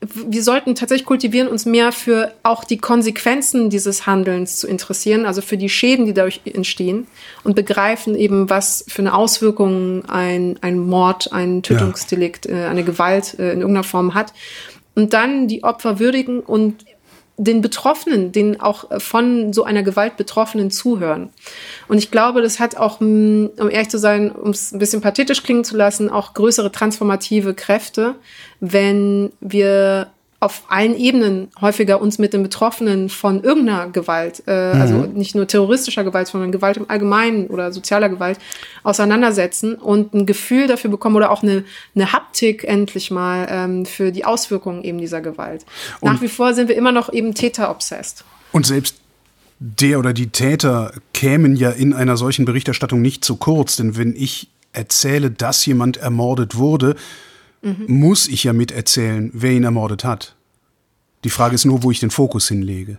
wir sollten tatsächlich kultivieren, uns mehr für auch die Konsequenzen dieses Handelns zu interessieren, also für die Schäden, die dadurch entstehen und begreifen eben, was für eine Auswirkung ein, ein Mord, ein Tötungsdelikt, ja. Äh, eine Gewalt äh, in irgendeiner Form hat. Und dann die Opfer würdigen und den Betroffenen, den auch von so einer Gewalt Betroffenen zuhören. Und ich glaube, das hat auch, mm, um ehrlich zu sein, um es ein bisschen pathetisch klingen zu lassen, auch größere transformative Kräfte, wenn wir auf allen Ebenen häufiger uns mit den Betroffenen von irgendeiner Gewalt, äh, mhm. also nicht nur terroristischer Gewalt, sondern Gewalt im Allgemeinen oder sozialer Gewalt auseinandersetzen und ein Gefühl dafür bekommen oder auch eine, eine Haptik endlich mal ähm, für die Auswirkungen eben dieser Gewalt. Und Nach wie vor sind wir immer noch eben Täter-obsessed. Und selbst der oder die Täter kämen ja in einer solchen Berichterstattung nicht zu kurz, denn wenn ich erzähle, dass jemand ermordet wurde, mhm. muss ich ja miterzählen, wer ihn ermordet hat. Die Frage ist nur, wo ich den Fokus hinlege.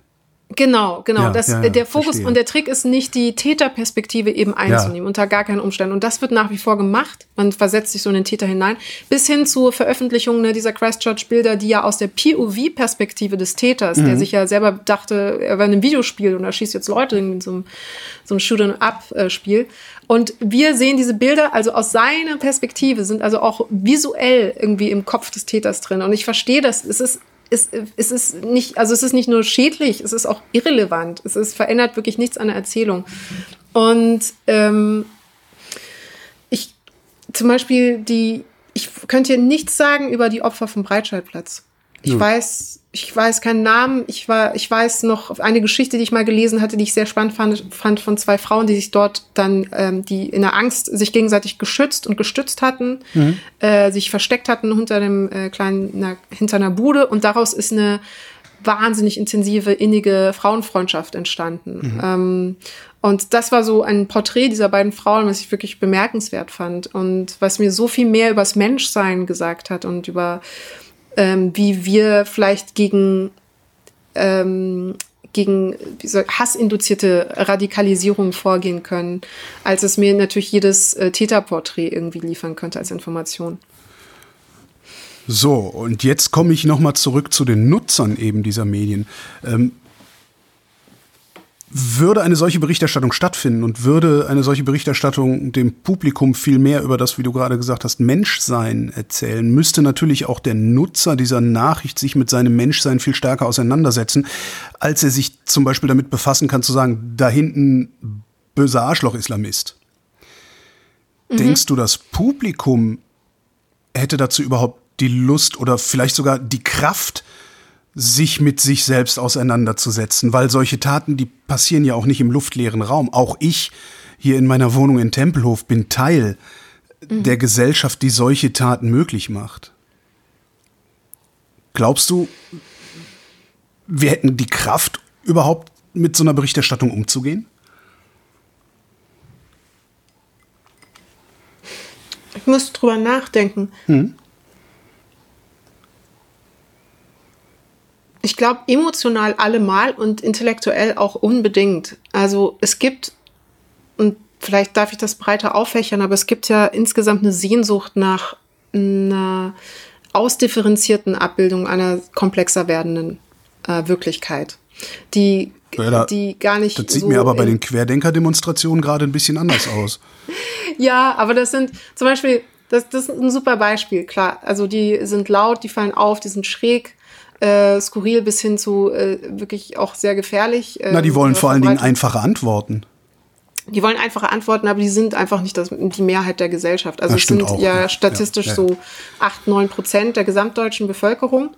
Genau, genau. Ja, das, ja, ja, der Fokus verstehe. und der Trick ist nicht, die Täterperspektive eben einzunehmen, unter gar keinen Umständen. Und das wird nach wie vor gemacht. Man versetzt sich so in den Täter hinein. Bis hin zur Veröffentlichung ne, dieser Christchurch-Bilder, die ja aus der POV-Perspektive des Täters, mhm. der sich ja selber dachte, er wäre in einem Videospiel und er schießt jetzt Leute in so einem, so einem Shoot-'em-up-Spiel. Und wir sehen diese Bilder, also aus seiner Perspektive, sind also auch visuell irgendwie im Kopf des Täters drin. Und ich verstehe das. Es ist es, es ist nicht, also es ist nicht nur schädlich, es ist auch irrelevant. Es ist, verändert wirklich nichts an der Erzählung. Und ähm, ich zum Beispiel die, ich könnte hier nichts sagen über die Opfer vom Breitscheidplatz. Ich ja. weiß, ich weiß keinen Namen. Ich war, ich weiß noch eine Geschichte, die ich mal gelesen hatte, die ich sehr spannend fand, fand von zwei Frauen, die sich dort dann, ähm, die in der Angst sich gegenseitig geschützt und gestützt hatten, mhm. äh, sich versteckt hatten hinter dem äh, kleinen, na, hinter einer Bude und daraus ist eine wahnsinnig intensive, innige Frauenfreundschaft entstanden. Mhm. Ähm, und das war so ein Porträt dieser beiden Frauen, was ich wirklich bemerkenswert fand und was mir so viel mehr übers Menschsein gesagt hat und über ähm, wie wir vielleicht gegen, ähm, gegen hassinduzierte Radikalisierung vorgehen können, als es mir natürlich jedes äh, Täterporträt irgendwie liefern könnte als Information. So, und jetzt komme ich nochmal zurück zu den Nutzern eben dieser Medien. Ähm, würde eine solche Berichterstattung stattfinden und würde eine solche Berichterstattung dem Publikum viel mehr über das, wie du gerade gesagt hast, Menschsein erzählen, müsste natürlich auch der Nutzer dieser Nachricht sich mit seinem Menschsein viel stärker auseinandersetzen, als er sich zum Beispiel damit befassen kann, zu sagen, da hinten böser Arschloch-Islamist. Mhm. Denkst du, das Publikum hätte dazu überhaupt die Lust oder vielleicht sogar die Kraft, sich mit sich selbst auseinanderzusetzen, weil solche Taten, die passieren ja auch nicht im luftleeren Raum. Auch ich hier in meiner Wohnung in Tempelhof bin Teil mhm. der Gesellschaft, die solche Taten möglich macht. Glaubst du, wir hätten die Kraft, überhaupt mit so einer Berichterstattung umzugehen? Ich muss drüber nachdenken. Hm. Ich glaube, emotional allemal und intellektuell auch unbedingt. Also es gibt, und vielleicht darf ich das breiter auffächern, aber es gibt ja insgesamt eine Sehnsucht nach einer ausdifferenzierten Abbildung einer komplexer werdenden äh, Wirklichkeit, die, ja, die gar nicht. Das sieht so mir aber bei den Querdenker-Demonstrationen gerade ein bisschen anders aus. ja, aber das sind zum Beispiel, das, das ist ein super Beispiel, klar. Also die sind laut, die fallen auf, die sind schräg äh, skurril bis hin zu äh, wirklich auch sehr gefährlich. Äh, Na, die wollen vor allen Dingen einfache Antworten. Die wollen einfache Antworten, aber die sind einfach nicht das, die Mehrheit der Gesellschaft. Also es sind auch, ja, ja, statistisch ja, so acht, neun Prozent der gesamtdeutschen Bevölkerung.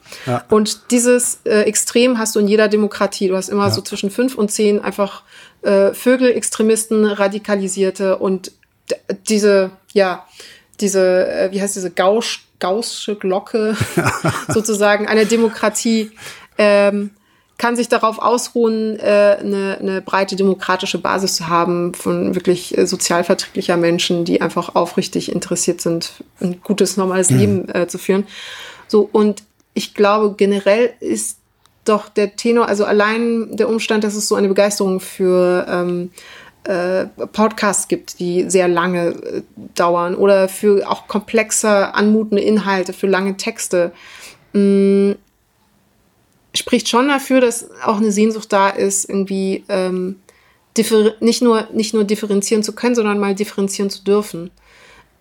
Und dieses äh, Extrem hast du in jeder Demokratie. Du hast immer so zwischen fünf und zehn einfach äh, Vögel, Extremisten, Radikalisierte und diese, ja, diese, äh, wie heißt diese Gausch gaußsche Glocke sozusagen einer Demokratie ähm, kann sich darauf ausruhen, äh, eine, eine breite demokratische Basis zu haben von wirklich äh, sozialverträglicher Menschen, die einfach aufrichtig interessiert sind, ein gutes, normales mhm. Leben äh, zu führen. So, und ich glaube, generell ist doch der Tenor, also allein der Umstand, dass es so eine Begeisterung für ähm, äh, Podcasts gibt, die sehr lange äh, dauern oder für auch komplexer anmutende Inhalte, für lange Texte, mh, mm, spricht schon dafür, dass auch eine Sehnsucht da ist, irgendwie ähm, nicht, nur, nicht nur differenzieren zu können, sondern mal differenzieren zu dürfen.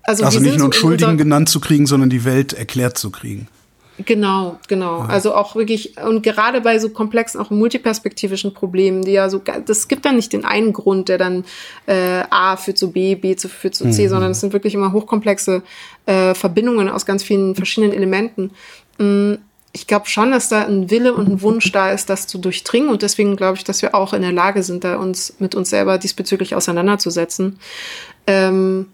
Also, also nicht nur einen Schuldigen genannt zu kriegen, sondern die Welt erklärt zu kriegen. Genau, genau. Ja. Also auch wirklich, und gerade bei so komplexen, auch multiperspektivischen Problemen, die ja so, das gibt dann nicht den einen Grund, der dann äh, A führt zu B, B zu, führt zu C, mhm. sondern es sind wirklich immer hochkomplexe äh, Verbindungen aus ganz vielen verschiedenen Elementen. Mhm. Ich glaube schon, dass da ein Wille und ein Wunsch da ist, das zu durchdringen. Und deswegen glaube ich, dass wir auch in der Lage sind, da uns mit uns selber diesbezüglich auseinanderzusetzen. Ähm,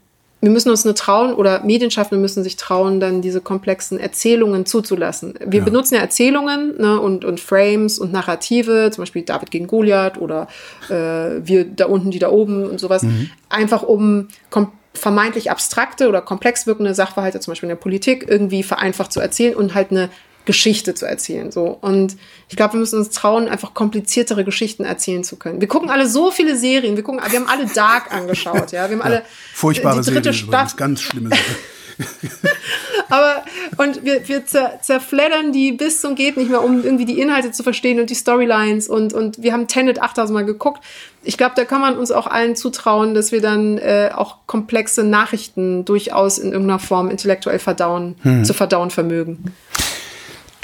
wir müssen uns nur trauen oder Medienschaffende müssen sich trauen, dann diese komplexen Erzählungen zuzulassen. Wir ja. benutzen ja Erzählungen ne, und, und Frames und Narrative, zum Beispiel David gegen Goliath oder äh, wir da unten, die da oben und sowas, mhm. einfach um vermeintlich abstrakte oder komplex wirkende Sachverhalte, zum Beispiel in der Politik, irgendwie vereinfacht zu erzählen und halt eine Geschichte zu erzählen. So. Und ich glaube, wir müssen uns trauen, einfach kompliziertere Geschichten erzählen zu können. Wir gucken alle so viele Serien. Wir gucken, wir haben alle Dark angeschaut, ja. Wir haben alle ja, furchtbare die dritte Serien, Staffel. ganz schlimme Serien. Aber, und wir, wir zer, zerfleddern die bis zum geht nicht mehr, um irgendwie die Inhalte zu verstehen und die Storylines und, und wir haben Tenet 8000 Mal geguckt. Ich glaube, da kann man uns auch allen zutrauen, dass wir dann äh, auch komplexe Nachrichten durchaus in irgendeiner Form intellektuell verdauen, hm. zu verdauen vermögen.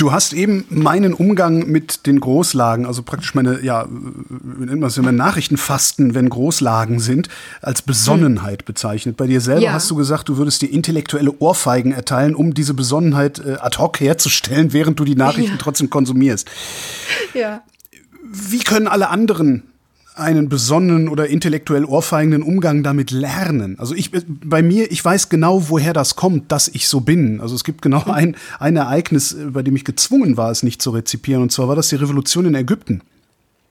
Du hast eben meinen Umgang mit den Großlagen, also praktisch meine, ja, wie nennt man es, meine Nachrichtenfasten, wenn Großlagen sind, als Besonnenheit bezeichnet. Bei dir selber ja. hast du gesagt, du würdest dir intellektuelle Ohrfeigen erteilen, um diese Besonnenheit äh, ad hoc herzustellen, während du die Nachrichten ja. trotzdem konsumierst. Ja. Wie können alle anderen einen besonnenen oder intellektuell ohrfeigenden Umgang damit lernen. Also ich, bei mir, ich weiß genau, woher das kommt, dass ich so bin. Also es gibt genau ein, ein Ereignis, bei dem ich gezwungen war, es nicht zu rezipieren. Und zwar war das die Revolution in Ägypten.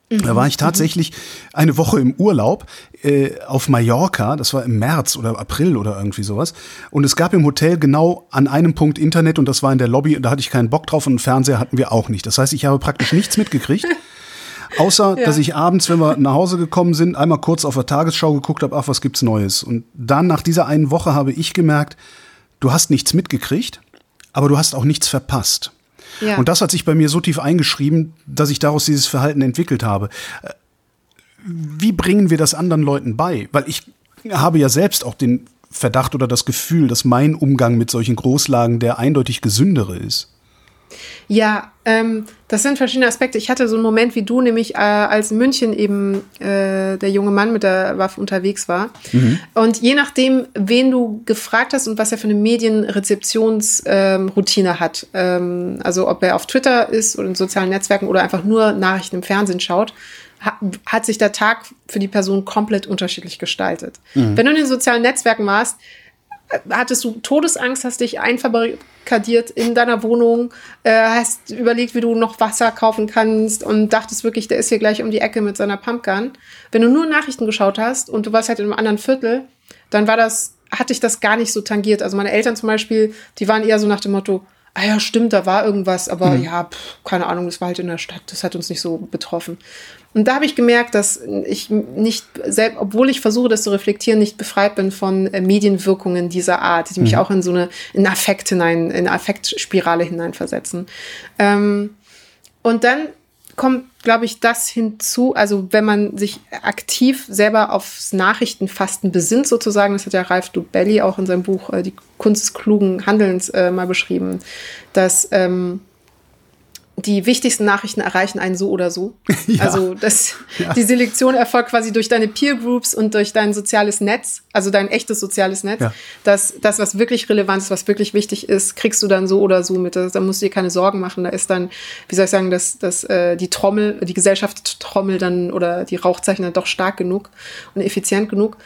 Da war ich mhm. tatsächlich eine Woche im Urlaub äh, auf Mallorca, das war im März oder April oder irgendwie sowas. Und es gab im Hotel genau an einem Punkt Internet und das war in der Lobby und da hatte ich keinen Bock drauf und einen Fernseher hatten wir auch nicht. Das heißt, ich habe praktisch nichts mitgekriegt. Außer, ja. dass ich abends, wenn wir nach Hause gekommen sind, einmal kurz auf der Tagesschau geguckt habe, ach, was gibt's Neues? Und dann nach dieser einen Woche habe ich gemerkt, du hast nichts mitgekriegt, aber du hast auch nichts verpasst. Ja. Und das hat sich bei mir so tief eingeschrieben, dass ich daraus dieses Verhalten entwickelt habe. wie bringen wir das anderen Leuten bei? Weil ich habe ja selbst auch den Verdacht oder das Gefühl, dass mein Umgang mit solchen Großlagen der eindeutig gesündere ist. Ja, ähm, das sind verschiedene Aspekte. Ich hatte so einen Moment wie du, nämlich äh, als in München eben äh, der junge Mann mit der Waffe unterwegs war. Mhm. Und je nachdem, wen du gefragt hast und was er für eine Medienrezeptionsroutine ähm, hat, ähm, also ob er auf Twitter ist oder in sozialen Netzwerken oder einfach nur Nachrichten im Fernsehen schaut, hat sich der Tag für die Person komplett unterschiedlich gestaltet. Mhm. Wenn du in den sozialen Netzwerken warst, hattest du Todesangst, hast dich einverbarrikadiert in deiner Wohnung, äh, hast überlegt, wie du noch Wasser kaufen kannst und dachtest wirklich, der ist hier gleich um die Ecke mit seiner Pumpgun. Wenn du nur Nachrichten geschaut hast und du warst halt in einem anderen Viertel, dann war das, hatte ich das gar nicht so tangiert. Also meine Eltern zum Beispiel, die waren eher so nach dem Motto, ah ja, stimmt, da war irgendwas, aber mhm. ja, pff, keine Ahnung, das war halt in der Stadt, das hat uns nicht so betroffen. Und da habe ich gemerkt, dass ich nicht, selbst, obwohl ich versuche, das zu reflektieren, nicht befreit bin von äh, Medienwirkungen dieser Art, die mich mhm. auch in so eine in Affekt hinein, in Affektspirale hineinversetzen. Ähm, und dann kommt, glaube ich, das hinzu, also wenn man sich aktiv selber aufs Nachrichtenfasten besinnt, sozusagen, das hat ja Ralf Dubelli auch in seinem Buch äh, Die Kunst des klugen Handelns äh, mal beschrieben, dass ähm, die wichtigsten Nachrichten erreichen einen so oder so. Ja. Also das, ja. die Selektion erfolgt quasi durch deine Peer Groups und durch dein soziales Netz, also dein echtes soziales Netz. Ja. Das, das, was wirklich relevant ist, was wirklich wichtig ist, kriegst du dann so oder so mit. Da musst du dir keine Sorgen machen. Da ist dann, wie soll ich sagen, dass, dass äh, die Trommel, die Gesellschaftstrommel dann oder die Rauchzeichen dann doch stark genug und effizient genug.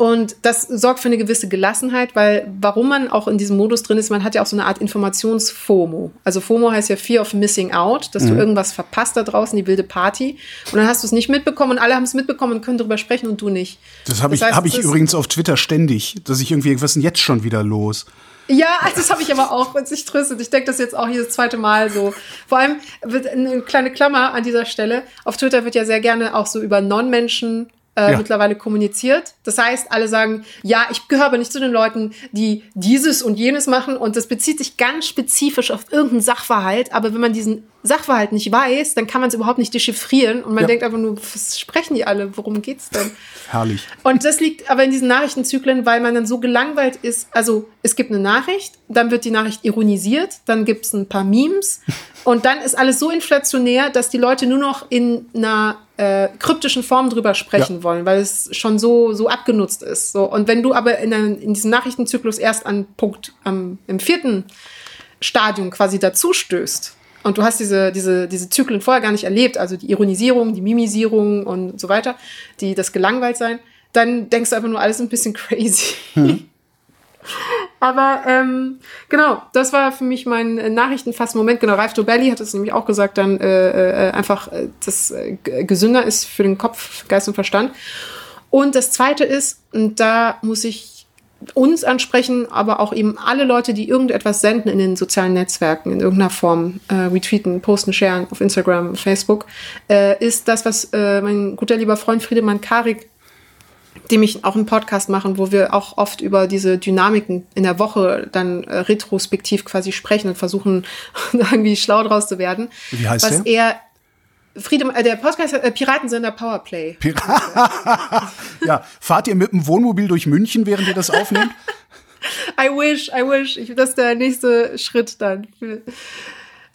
Und das sorgt für eine gewisse Gelassenheit, weil warum man auch in diesem Modus drin ist, man hat ja auch so eine Art Informationsfomo. Also FOMO heißt ja Fear of Missing Out, dass mhm. du irgendwas verpasst da draußen, die wilde Party. Und dann hast du es nicht mitbekommen und alle haben es mitbekommen und können darüber sprechen und du nicht. Das habe ich, heißt, hab ich übrigens auf Twitter ständig, dass ich irgendwie, was ist denn jetzt schon wieder los? Ja, das habe ich aber auch, wenn sich tröstet. Ich denke das jetzt auch hier das zweite Mal so. Vor allem wird eine kleine Klammer an dieser Stelle. Auf Twitter wird ja sehr gerne auch so über Non-Menschen äh, ja. mittlerweile kommuniziert. Das heißt, alle sagen, ja, ich gehöre aber nicht zu den Leuten, die dieses und jenes machen und das bezieht sich ganz spezifisch auf irgendeinen Sachverhalt. Aber wenn man diesen Sachverhalt nicht weiß, dann kann man es überhaupt nicht dechiffrieren und man ja. denkt einfach nur, was sprechen die alle? Worum geht's denn? Herrlich. Und das liegt aber in diesen Nachrichtenzyklen, weil man dann so gelangweilt ist. Also es gibt eine Nachricht, dann wird die Nachricht ironisiert, dann gibt es ein paar Memes und dann ist alles so inflationär, dass die Leute nur noch in einer äh, kryptischen Form drüber sprechen ja. wollen, weil es schon so, so abgenutzt ist. So. Und wenn du aber in, einem, in diesem Nachrichtenzyklus erst an Punkt am, im vierten Stadium quasi dazu stößt, und du hast diese, diese, diese Zyklen vorher gar nicht erlebt, also die Ironisierung, die Mimisierung und so weiter, die das Gelangweiltsein, dann denkst du einfach nur alles ein bisschen crazy. Hm. Aber ähm, genau, das war für mich mein äh, Nachrichtenfass-Moment. Genau, Ralf Dobelli hat es nämlich auch gesagt, dann äh, äh, einfach, äh, das äh, gesünder ist für den Kopf, Geist und Verstand. Und das Zweite ist, und da muss ich uns ansprechen, aber auch eben alle Leute, die irgendetwas senden in den sozialen Netzwerken in irgendeiner Form, äh, retweeten, posten, sharen auf Instagram, Facebook, äh, ist das, was äh, mein guter lieber Freund Friedemann Karik dem ich auch einen Podcast machen, wo wir auch oft über diese Dynamiken in der Woche dann äh, retrospektiv quasi sprechen und versuchen, irgendwie schlau draus zu werden. Wie heißt was der? er Friedem, äh, der Podcast äh, Piratensender Powerplay. Pir ja, fahrt ihr mit dem Wohnmobil durch München, während ihr das aufnehmt? I wish, I wish. Ich, das ist der nächste Schritt dann.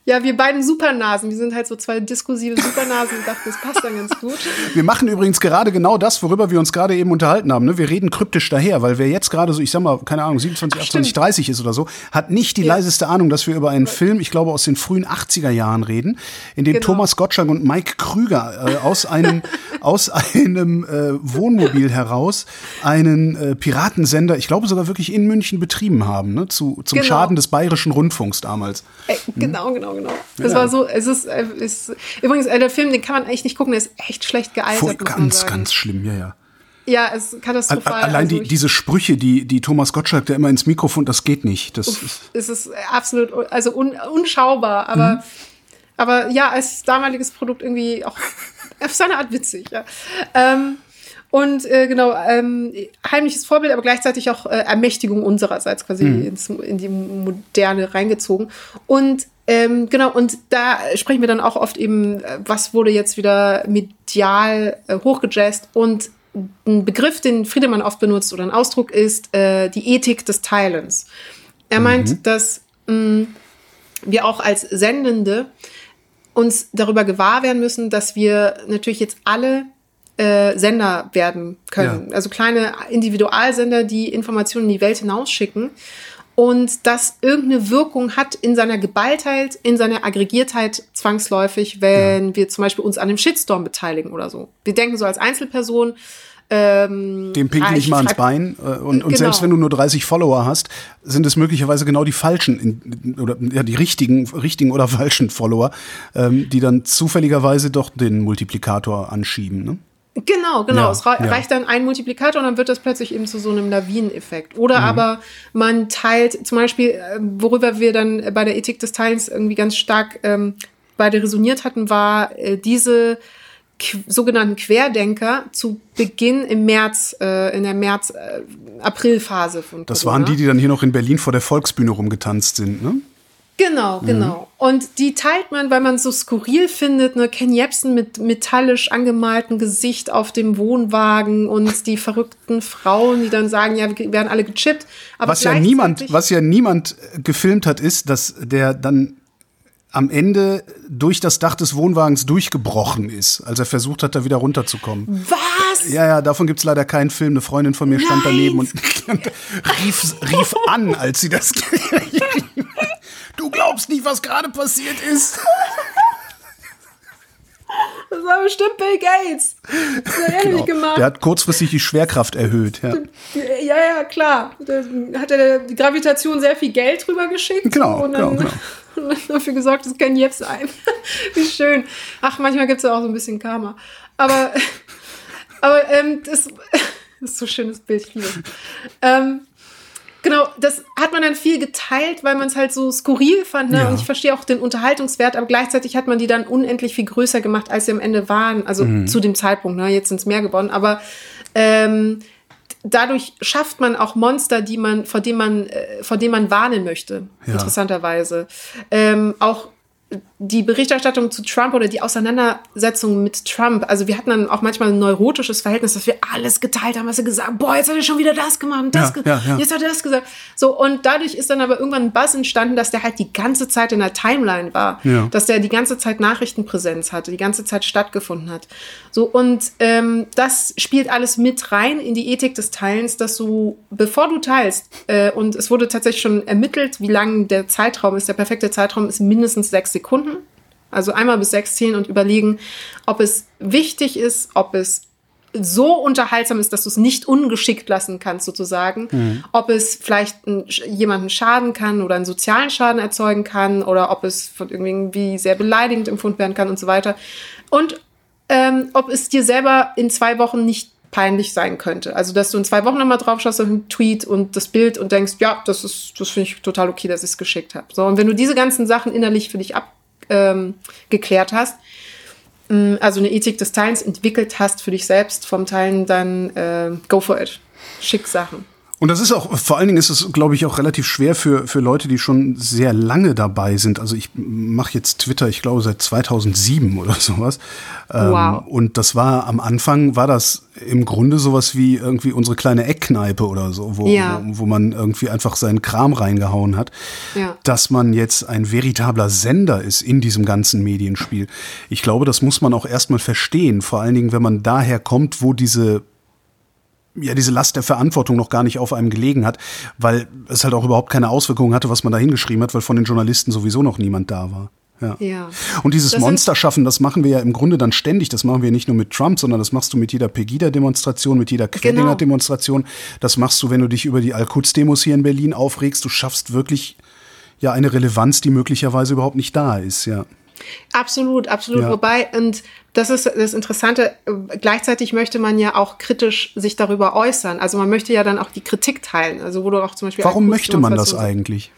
Ja, wir beiden Supernasen. Wir sind halt so zwei diskursive Supernasen und dachten, das passt dann ganz gut. Wir machen übrigens gerade genau das, worüber wir uns gerade eben unterhalten haben. Ne? Wir reden kryptisch daher, weil wer jetzt gerade so, ich sag mal, keine Ahnung, 27, 28, 30 ist oder so, hat nicht die ja. leiseste Ahnung, dass wir über einen Film, ich glaube, aus den frühen 80er Jahren reden, in dem genau. Thomas Gottschalk und Mike Krüger äh, aus einem, aus einem äh, Wohnmobil heraus einen äh, Piratensender, ich glaube sogar wirklich in München betrieben haben, ne? Zu, zum genau. Schaden des bayerischen Rundfunks damals. Äh, genau, genau genau. Das ja. war so, es ist, äh, ist übrigens, äh, der Film, den kann man eigentlich nicht gucken, der ist echt schlecht gealtert. Voll, ganz, ganz schlimm, ja, ja. Ja, es ist katastrophal. Allein die, also diese Sprüche, die, die Thomas Gottschalk, der immer ins Mikrofon, das geht nicht. Das Uff, ist es ist absolut, also un, unschaubar, aber, mhm. aber ja, als damaliges Produkt irgendwie auch auf seine Art witzig, ja. Ähm, Und äh, genau, ähm, heimliches Vorbild, aber gleichzeitig auch äh, Ermächtigung unsererseits quasi mhm. ins, in die Moderne reingezogen. Und ähm, genau, und da sprechen wir dann auch oft eben, äh, was wurde jetzt wieder medial äh, hochgejazzt und ein Begriff, den Friedemann oft benutzt oder ein Ausdruck ist äh, die Ethik des Teilens. Er meint, mhm. dass mh, wir auch als Sendende uns darüber gewahr werden müssen, dass wir natürlich jetzt alle äh, Sender werden können. Ja. Also kleine Individualsender, die Informationen in die Welt hinausschicken und das irgendeine Wirkung hat in seiner Geballtheit, in seiner Aggregiertheit zwangsläufig, wenn ja. wir zum Beispiel uns an einem Shitstorm beteiligen oder so. Wir denken so als Einzelperson, ähm, Dem pinkel ich mal ans Bein. Äh, und, und genau. selbst wenn du nur 30 Follower hast, sind es möglicherweise genau die falschen in, oder ja, die richtigen, richtigen oder falschen Follower, ähm, die dann zufälligerweise doch den Multiplikator anschieben. Ne? Genau, genau. Ja, es reicht ja. dann ein Multiplikator und dann wird das plötzlich eben zu so einem Lawineneffekt. Oder mhm. aber man teilt zum Beispiel, äh, worüber wir dann bei der Ethik des Teilens irgendwie ganz stark ähm, beide resoniert hatten, war äh, diese sogenannten Querdenker zu Beginn im März, äh, in der März-April-Phase äh, von Das waren die, die dann hier noch in Berlin vor der Volksbühne rumgetanzt sind, ne? Genau, genau. Mhm. Und die teilt man, weil man so skurril findet, ne, Ken Jebsen mit metallisch angemaltem Gesicht auf dem Wohnwagen und die verrückten Frauen, die dann sagen, ja, wir werden alle gechippt. Aber was ja niemand, was ja niemand gefilmt hat, ist, dass der dann am Ende durch das Dach des Wohnwagens durchgebrochen ist, als er versucht hat, da wieder runterzukommen. Was? Ja, ja, davon gibt's leider keinen Film. Eine Freundin von mir Nein. stand daneben und rief, rief an, als sie das Du glaubst nicht, was gerade passiert ist. Das war bestimmt Bill Gates. Das hat er genau. nicht gemacht. Der hat kurzfristig die Schwerkraft erhöht. Ja, ja, ja klar. Da hat er die Gravitation sehr viel Geld drüber geschickt. Genau, dann, genau, genau. Und dafür gesorgt, das kann jetzt sein. Wie schön. Ach, manchmal gibt es ja auch so ein bisschen Karma. Aber, aber ähm, das, das ist so ein schönes Bild. Ich liebe ähm, Genau, das hat man dann viel geteilt, weil man es halt so skurril fand. Ne? Ja. Und ich verstehe auch den Unterhaltungswert, aber gleichzeitig hat man die dann unendlich viel größer gemacht, als sie am Ende waren. Also mhm. zu dem Zeitpunkt, ne? jetzt sind es mehr geworden. Aber ähm, dadurch schafft man auch Monster, die man, vor dem man, äh, vor dem man warnen möchte. Ja. Interessanterweise. Ähm, auch die Berichterstattung zu Trump oder die Auseinandersetzung mit Trump, also wir hatten dann auch manchmal ein neurotisches Verhältnis, dass wir alles geteilt haben, was er gesagt hat. Boah, jetzt hat er schon wieder das gemacht das, ja, ja, ja. jetzt hat er das gesagt. So, und dadurch ist dann aber irgendwann ein Buzz entstanden, dass der halt die ganze Zeit in der Timeline war, dass der die ganze Zeit Nachrichtenpräsenz hatte, die ganze Zeit stattgefunden hat. So, und ähm, das spielt alles mit rein in die Ethik des Teilens, dass du, bevor du teilst, äh, und es wurde tatsächlich schon ermittelt, wie lang der Zeitraum ist, der perfekte Zeitraum ist mindestens sechs Sekunden. Also einmal bis sechs zählen und überlegen, ob es wichtig ist, ob es so unterhaltsam ist, dass du es nicht ungeschickt lassen kannst, sozusagen. Mhm. Ob es vielleicht jemanden schaden kann oder einen sozialen Schaden erzeugen kann oder ob es von irgendwie sehr beleidigend empfunden werden kann und so weiter. Und ähm, ob es dir selber in zwei Wochen nicht peinlich sein könnte. Also, dass du in zwei Wochen nochmal drauf schaust auf den Tweet und das Bild und denkst, ja, das ist, das finde ich total okay, dass ich es geschickt habe. So, und wenn du diese ganzen Sachen innerlich für dich ab ähm, geklärt hast, mm, also eine Ethik des Teilens entwickelt hast für dich selbst vom Teilen, dann äh, go for it. Schick Sachen. Und das ist auch, vor allen Dingen ist es, glaube ich, auch relativ schwer für, für Leute, die schon sehr lange dabei sind. Also ich mache jetzt Twitter, ich glaube, seit 2007 oder sowas. Ähm, wow. Ähm, und das war, am Anfang war das im Grunde sowas wie irgendwie unsere kleine Eckkneipe oder so, wo, ja. wo, wo, man irgendwie einfach seinen Kram reingehauen hat. Ja. Dass man jetzt ein veritabler Sender ist in diesem ganzen Medienspiel. Ich glaube, das muss man auch erstmal verstehen. Vor allen Dingen, wenn man daher kommt, wo diese ja diese Last der Verantwortung noch gar nicht auf einem gelegen hat, weil es halt auch überhaupt keine Auswirkungen hatte, was man da hingeschrieben hat, weil von den Journalisten sowieso noch niemand da war. Ja. ja. Und dieses das Monster schaffen, das machen wir ja im Grunde dann ständig. Das machen wir nicht nur mit Trump, sondern das machst du mit jeder Pegida-Demonstration, mit jeder Querdinger-Demonstration. Genau. Das machst du, wenn du dich über die Al-Quds-Demos hier in Berlin aufregst. Du schaffst wirklich ja eine Relevanz, die möglicherweise überhaupt nicht da ist, ja. Absolut, absolut. Ja. Wobei, und das ist das Interessante, gleichzeitig möchte man ja auch kritisch sich darüber äußern. Also man möchte ja dann auch die Kritik teilen. Also wo du auch zum Beispiel. Warum möchte man das eigentlich?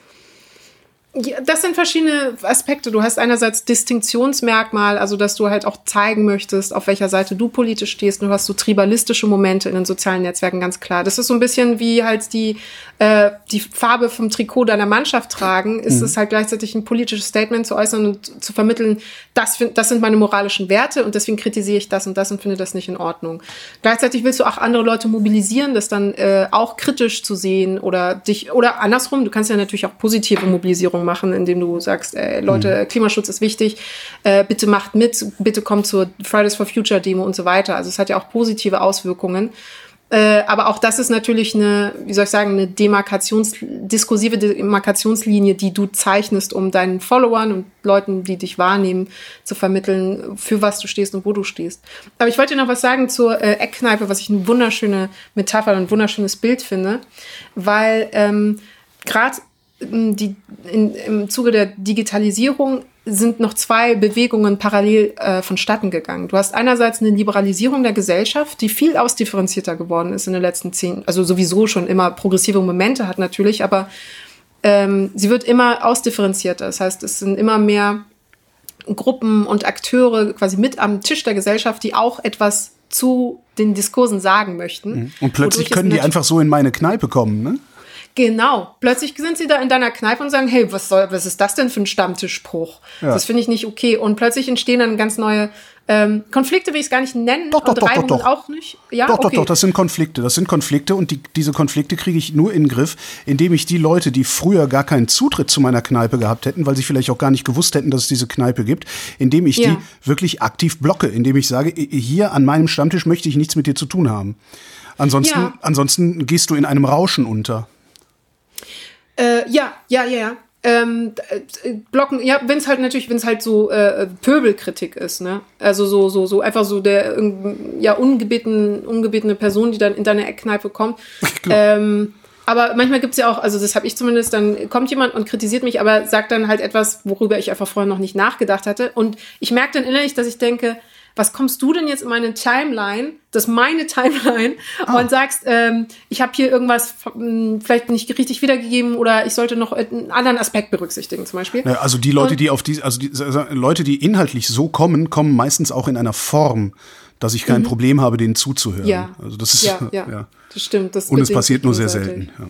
Das sind verschiedene Aspekte. Du hast einerseits Distinktionsmerkmal, also dass du halt auch zeigen möchtest, auf welcher Seite du politisch stehst. Du hast so tribalistische Momente in den sozialen Netzwerken, ganz klar. Das ist so ein bisschen wie halt die, äh, die Farbe vom Trikot deiner Mannschaft tragen. Ist mhm. es halt gleichzeitig ein politisches Statement zu äußern und zu vermitteln, das, das sind meine moralischen Werte und deswegen kritisiere ich das und das und finde das nicht in Ordnung. Gleichzeitig willst du auch andere Leute mobilisieren, das dann äh, auch kritisch zu sehen oder dich, oder andersrum, du kannst ja natürlich auch positive Mobilisierung machen, indem du sagst, ey, Leute, mhm. Klimaschutz ist wichtig, äh, bitte macht mit, bitte kommt zur Fridays for Future Demo und so weiter. Also es hat ja auch positive Auswirkungen. Äh, aber auch das ist natürlich eine, wie soll ich sagen, eine Demarkations, diskursive Demarkationslinie, die du zeichnest, um deinen Followern und Leuten, die dich wahrnehmen, zu vermitteln, für was du stehst und wo du stehst. Aber ich wollte noch was sagen zur äh, Eckkneipe, was ich eine wunderschöne Metapher und ein wunderschönes Bild finde, weil ähm, gerade die, in, im Zuge der Digitalisierung sind noch zwei Bewegungen parallel äh, vonstatten gegangen. Du hast einerseits eine Liberalisierung der Gesellschaft, die viel ausdifferenzierter geworden ist in den letzten zehn, also sowieso schon immer progressive Momente hat natürlich, aber ähm, sie wird immer ausdifferenzierter. Das heißt, es sind immer mehr Gruppen und Akteure quasi mit am Tisch der Gesellschaft, die auch etwas zu den Diskursen sagen möchten. Mhm. Und plötzlich können die einfach so in meine Kneipe kommen, ne? Genau. Plötzlich sind sie da in deiner Kneipe und sagen, hey, was soll, was ist das denn für ein Stammtischspruch? Ja. Das finde ich nicht okay. Und plötzlich entstehen dann ganz neue ähm, Konflikte, will ich es gar nicht nennen. Doch, doch, doch, doch, doch. auch nicht. Ja, doch, okay. doch, doch, das sind Konflikte. Das sind Konflikte und die, diese Konflikte kriege ich nur in den Griff, indem ich die Leute, die früher gar keinen Zutritt zu meiner Kneipe gehabt hätten, weil sie vielleicht auch gar nicht gewusst hätten, dass es diese Kneipe gibt, indem ich ja. die wirklich aktiv blocke, indem ich sage, hier an meinem Stammtisch möchte ich nichts mit dir zu tun haben. Ansonsten, ja. ansonsten gehst du in einem Rauschen unter. Äh, ja, ja, ja, ja. Ähm, äh, blocken, ja, wenn es halt natürlich, wenn es halt so äh, Pöbelkritik ist, ne? Also so, so, so einfach so der ja ungebeten, ungebetene Person, die dann in deine Eckkneipe kommt. ähm, aber manchmal gibt es ja auch, also das habe ich zumindest, dann kommt jemand und kritisiert mich, aber sagt dann halt etwas, worüber ich einfach vorher noch nicht nachgedacht hatte. Und ich merke dann innerlich, dass ich denke, was kommst du denn jetzt in meine Timeline, das ist meine Timeline, oh. und sagst, ähm, ich habe hier irgendwas hm, vielleicht nicht richtig wiedergegeben oder ich sollte noch einen anderen Aspekt berücksichtigen, zum Beispiel. Ja, also die Leute, und, die auf die, also die also Leute, die inhaltlich so kommen, kommen meistens auch in einer Form, dass ich kein mhm. Problem habe, denen zuzuhören. Ja. Also das ist ja, ja, ja. das stimmt. Das und es passiert nur sehr selten. Ja.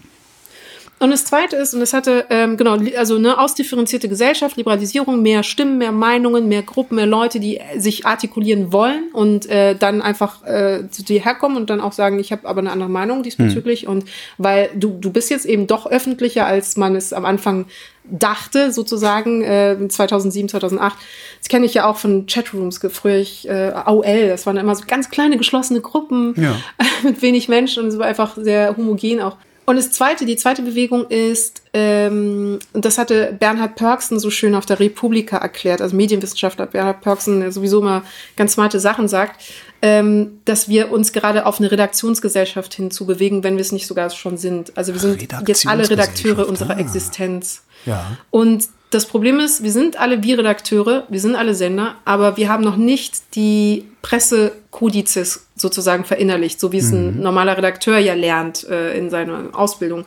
Und das Zweite ist, und das hatte, ähm, genau, also eine ausdifferenzierte Gesellschaft, Liberalisierung, mehr Stimmen, mehr Meinungen, mehr Gruppen, mehr Leute, die sich artikulieren wollen und äh, dann einfach äh, zu dir herkommen und dann auch sagen, ich habe aber eine andere Meinung diesbezüglich. Hm. Und weil du, du bist jetzt eben doch öffentlicher, als man es am Anfang dachte, sozusagen, äh, 2007, 2008. Das kenne ich ja auch von Chatrooms, früher ich, äh, AOL, das waren immer so ganz kleine geschlossene Gruppen ja. mit wenig Menschen und es war einfach sehr homogen auch. Und das zweite, die zweite Bewegung ist, ähm, und das hatte Bernhard Pörksen so schön auf der Republika erklärt, also Medienwissenschaftler Bernhard Pörksen, der sowieso mal ganz smarte Sachen sagt, ähm, dass wir uns gerade auf eine Redaktionsgesellschaft hinzubewegen, wenn wir es nicht sogar schon sind. Also wir sind jetzt alle Redakteure unserer ah. Existenz. Ja. Und das Problem ist, wir sind alle wie Redakteure, wir sind alle Sender, aber wir haben noch nicht die Pressekodizes sozusagen verinnerlicht, so wie es ein mhm. normaler Redakteur ja lernt äh, in seiner Ausbildung.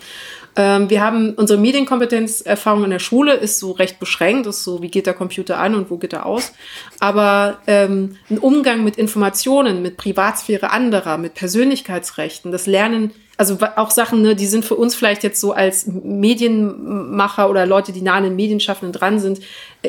Ähm, wir haben unsere Medienkompetenzerfahrung in der Schule ist so recht beschränkt, ist so, wie geht der Computer an und wo geht er aus. Aber ähm, ein Umgang mit Informationen, mit Privatsphäre anderer, mit Persönlichkeitsrechten, das Lernen also auch Sachen, ne, die sind für uns vielleicht jetzt so als Medienmacher oder Leute, die nah an den Medienschaffenden dran sind,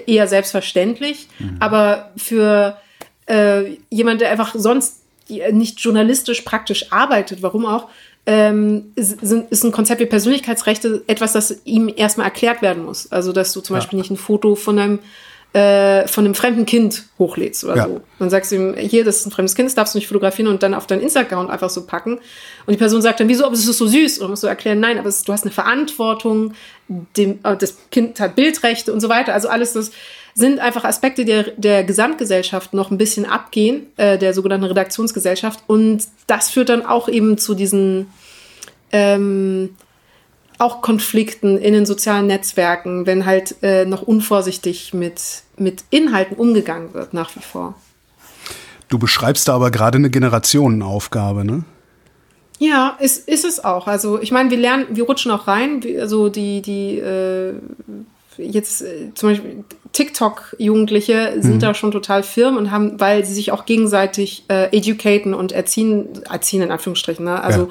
eher selbstverständlich. Mhm. Aber für äh, jemand, der einfach sonst nicht journalistisch praktisch arbeitet, warum auch, ähm, ist, ist, ein Konzept wie Persönlichkeitsrechte etwas, das ihm erstmal erklärt werden muss. Also, dass du zum ja. Beispiel nicht ein Foto von einem äh, von einem fremden Kind hochlädst oder ja. so. Dann sagst du ihm, hier, das ist ein fremdes Kind, das darfst du nicht fotografieren und dann auf dein Instagram einfach so packen. Und die Person sagt dann, wieso, aber es ist so süß. Und dann musst du erklären, nein, aber es, du hast eine Verantwortung, dem, äh, das Kind hat Bildrechte und so weiter. Also alles das sind einfach Aspekte der, der Gesamtgesellschaft noch ein bisschen abgehen, äh, der sogenannten Redaktionsgesellschaft. Und das führt dann auch eben zu diesen ähm, auch Konflikten in den sozialen Netzwerken, wenn halt äh, noch unvorsichtig mit, mit Inhalten umgegangen wird, nach wie vor. Du beschreibst da aber gerade eine Generationenaufgabe, ne? Ja, ist, ist es auch. Also ich meine, wir lernen, wir rutschen auch rein. Also die, die, äh, jetzt äh, zum Beispiel TikTok-Jugendliche sind Mhm. da schon total firm und haben, weil sie sich auch gegenseitig äh, educaten und erziehen, erziehen in Anführungsstrichen, ne? also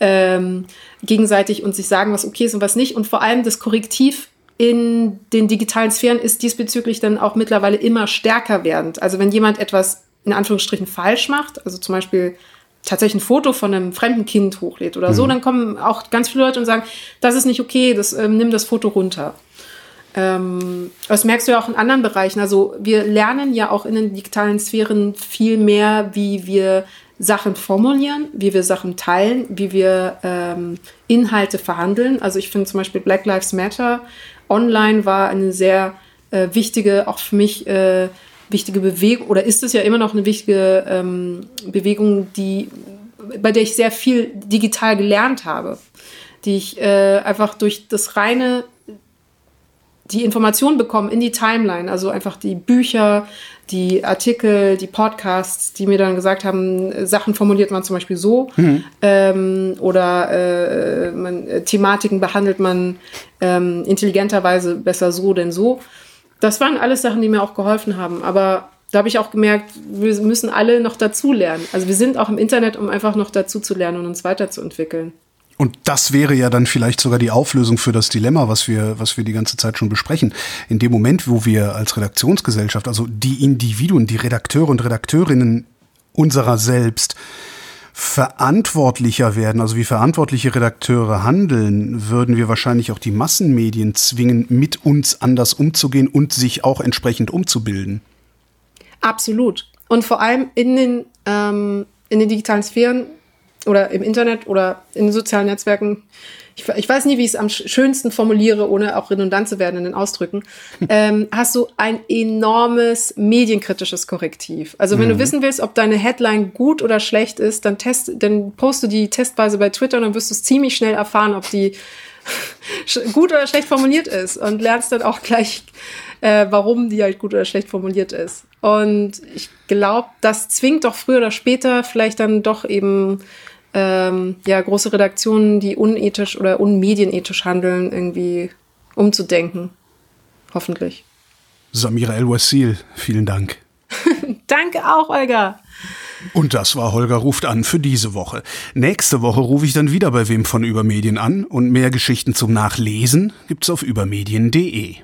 ähm, gegenseitig und sich sagen, was okay ist und was nicht. Und vor allem das Korrektiv in den digitalen Sphären ist diesbezüglich dann auch mittlerweile immer stärker werdend. Also wenn jemand etwas in Anführungsstrichen falsch macht, also zum Beispiel tatsächlich ein Foto von einem fremden Kind hochlädt oder so, dann kommen auch ganz viele Leute und sagen, das ist nicht okay, das, ähm, nimm das Foto runter. Ähm, das merkst du ja auch in anderen Bereichen. Also wir lernen ja auch in den digitalen Sphären viel mehr, wie wir Sachen formulieren, wie wir Sachen teilen, wie wir ähm, Inhalte verhandeln. Also ich finde zum Beispiel Black Lives Matter online war eine sehr äh, wichtige, auch für mich äh, wichtige Bewegung, oder ist es ja immer noch eine wichtige ähm, Bewegung, die, bei der ich sehr viel digital gelernt habe, die ich äh, einfach durch das reine die Informationen bekommen in die Timeline, also einfach die Bücher, die Artikel, die Podcasts, die mir dann gesagt haben, Sachen formuliert man zum Beispiel so ähm, oder äh, man, äh, Thematiken behandelt man ähm, intelligenterweise besser so denn so. Das waren alles Sachen, die mir auch geholfen haben. Aber da habe ich auch gemerkt, wir müssen alle noch dazu lernen. Also wir sind auch im Internet, um einfach noch dazu zu lernen und uns weiterzuentwickeln. Und das wäre ja dann vielleicht sogar die Auflösung für das Dilemma, was wir, was wir die ganze Zeit schon besprechen. In dem Moment, wo wir als Redaktionsgesellschaft, also die Individuen, die Redakteure und Redakteurinnen unserer selbst, verantwortlicher werden, also wie verantwortliche Redakteure handeln, würden wir wahrscheinlich auch die Massenmedien zwingen, mit uns anders umzugehen und sich auch entsprechend umzubilden. Absolut. Und vor allem in den, ähm, in den digitalen Sphären oder im Internet oder in den sozialen Netzwerken. Ich, ich weiß nie, wie ich es am sch- schönsten formuliere, ohne auch redundant zu werden in den Ausdrücken. ähm, hast du ein enormes medienkritisches Korrektiv. Also wenn du wissen willst, ob deine Headline gut oder schlecht ist, dann test, dann post du die testweise bei Twitter und dann wirst du es ziemlich schnell erfahren, ob die gut oder schlecht formuliert ist und lernst dann auch gleich, äh, warum die halt gut oder schlecht formuliert ist. Und ich glaube, das zwingt doch früher oder später vielleicht dann doch eben ähm, ja große Redaktionen, die unethisch oder unmedienethisch handeln, irgendwie umzudenken. Hoffentlich. Samira El-Wassil, vielen Dank. Danke auch, Olga. Und das war Holger ruft an für diese Woche. Nächste Woche rufe ich dann wieder bei wem von Übermedien an und mehr Geschichten zum Nachlesen gibt's auf übermedien.de.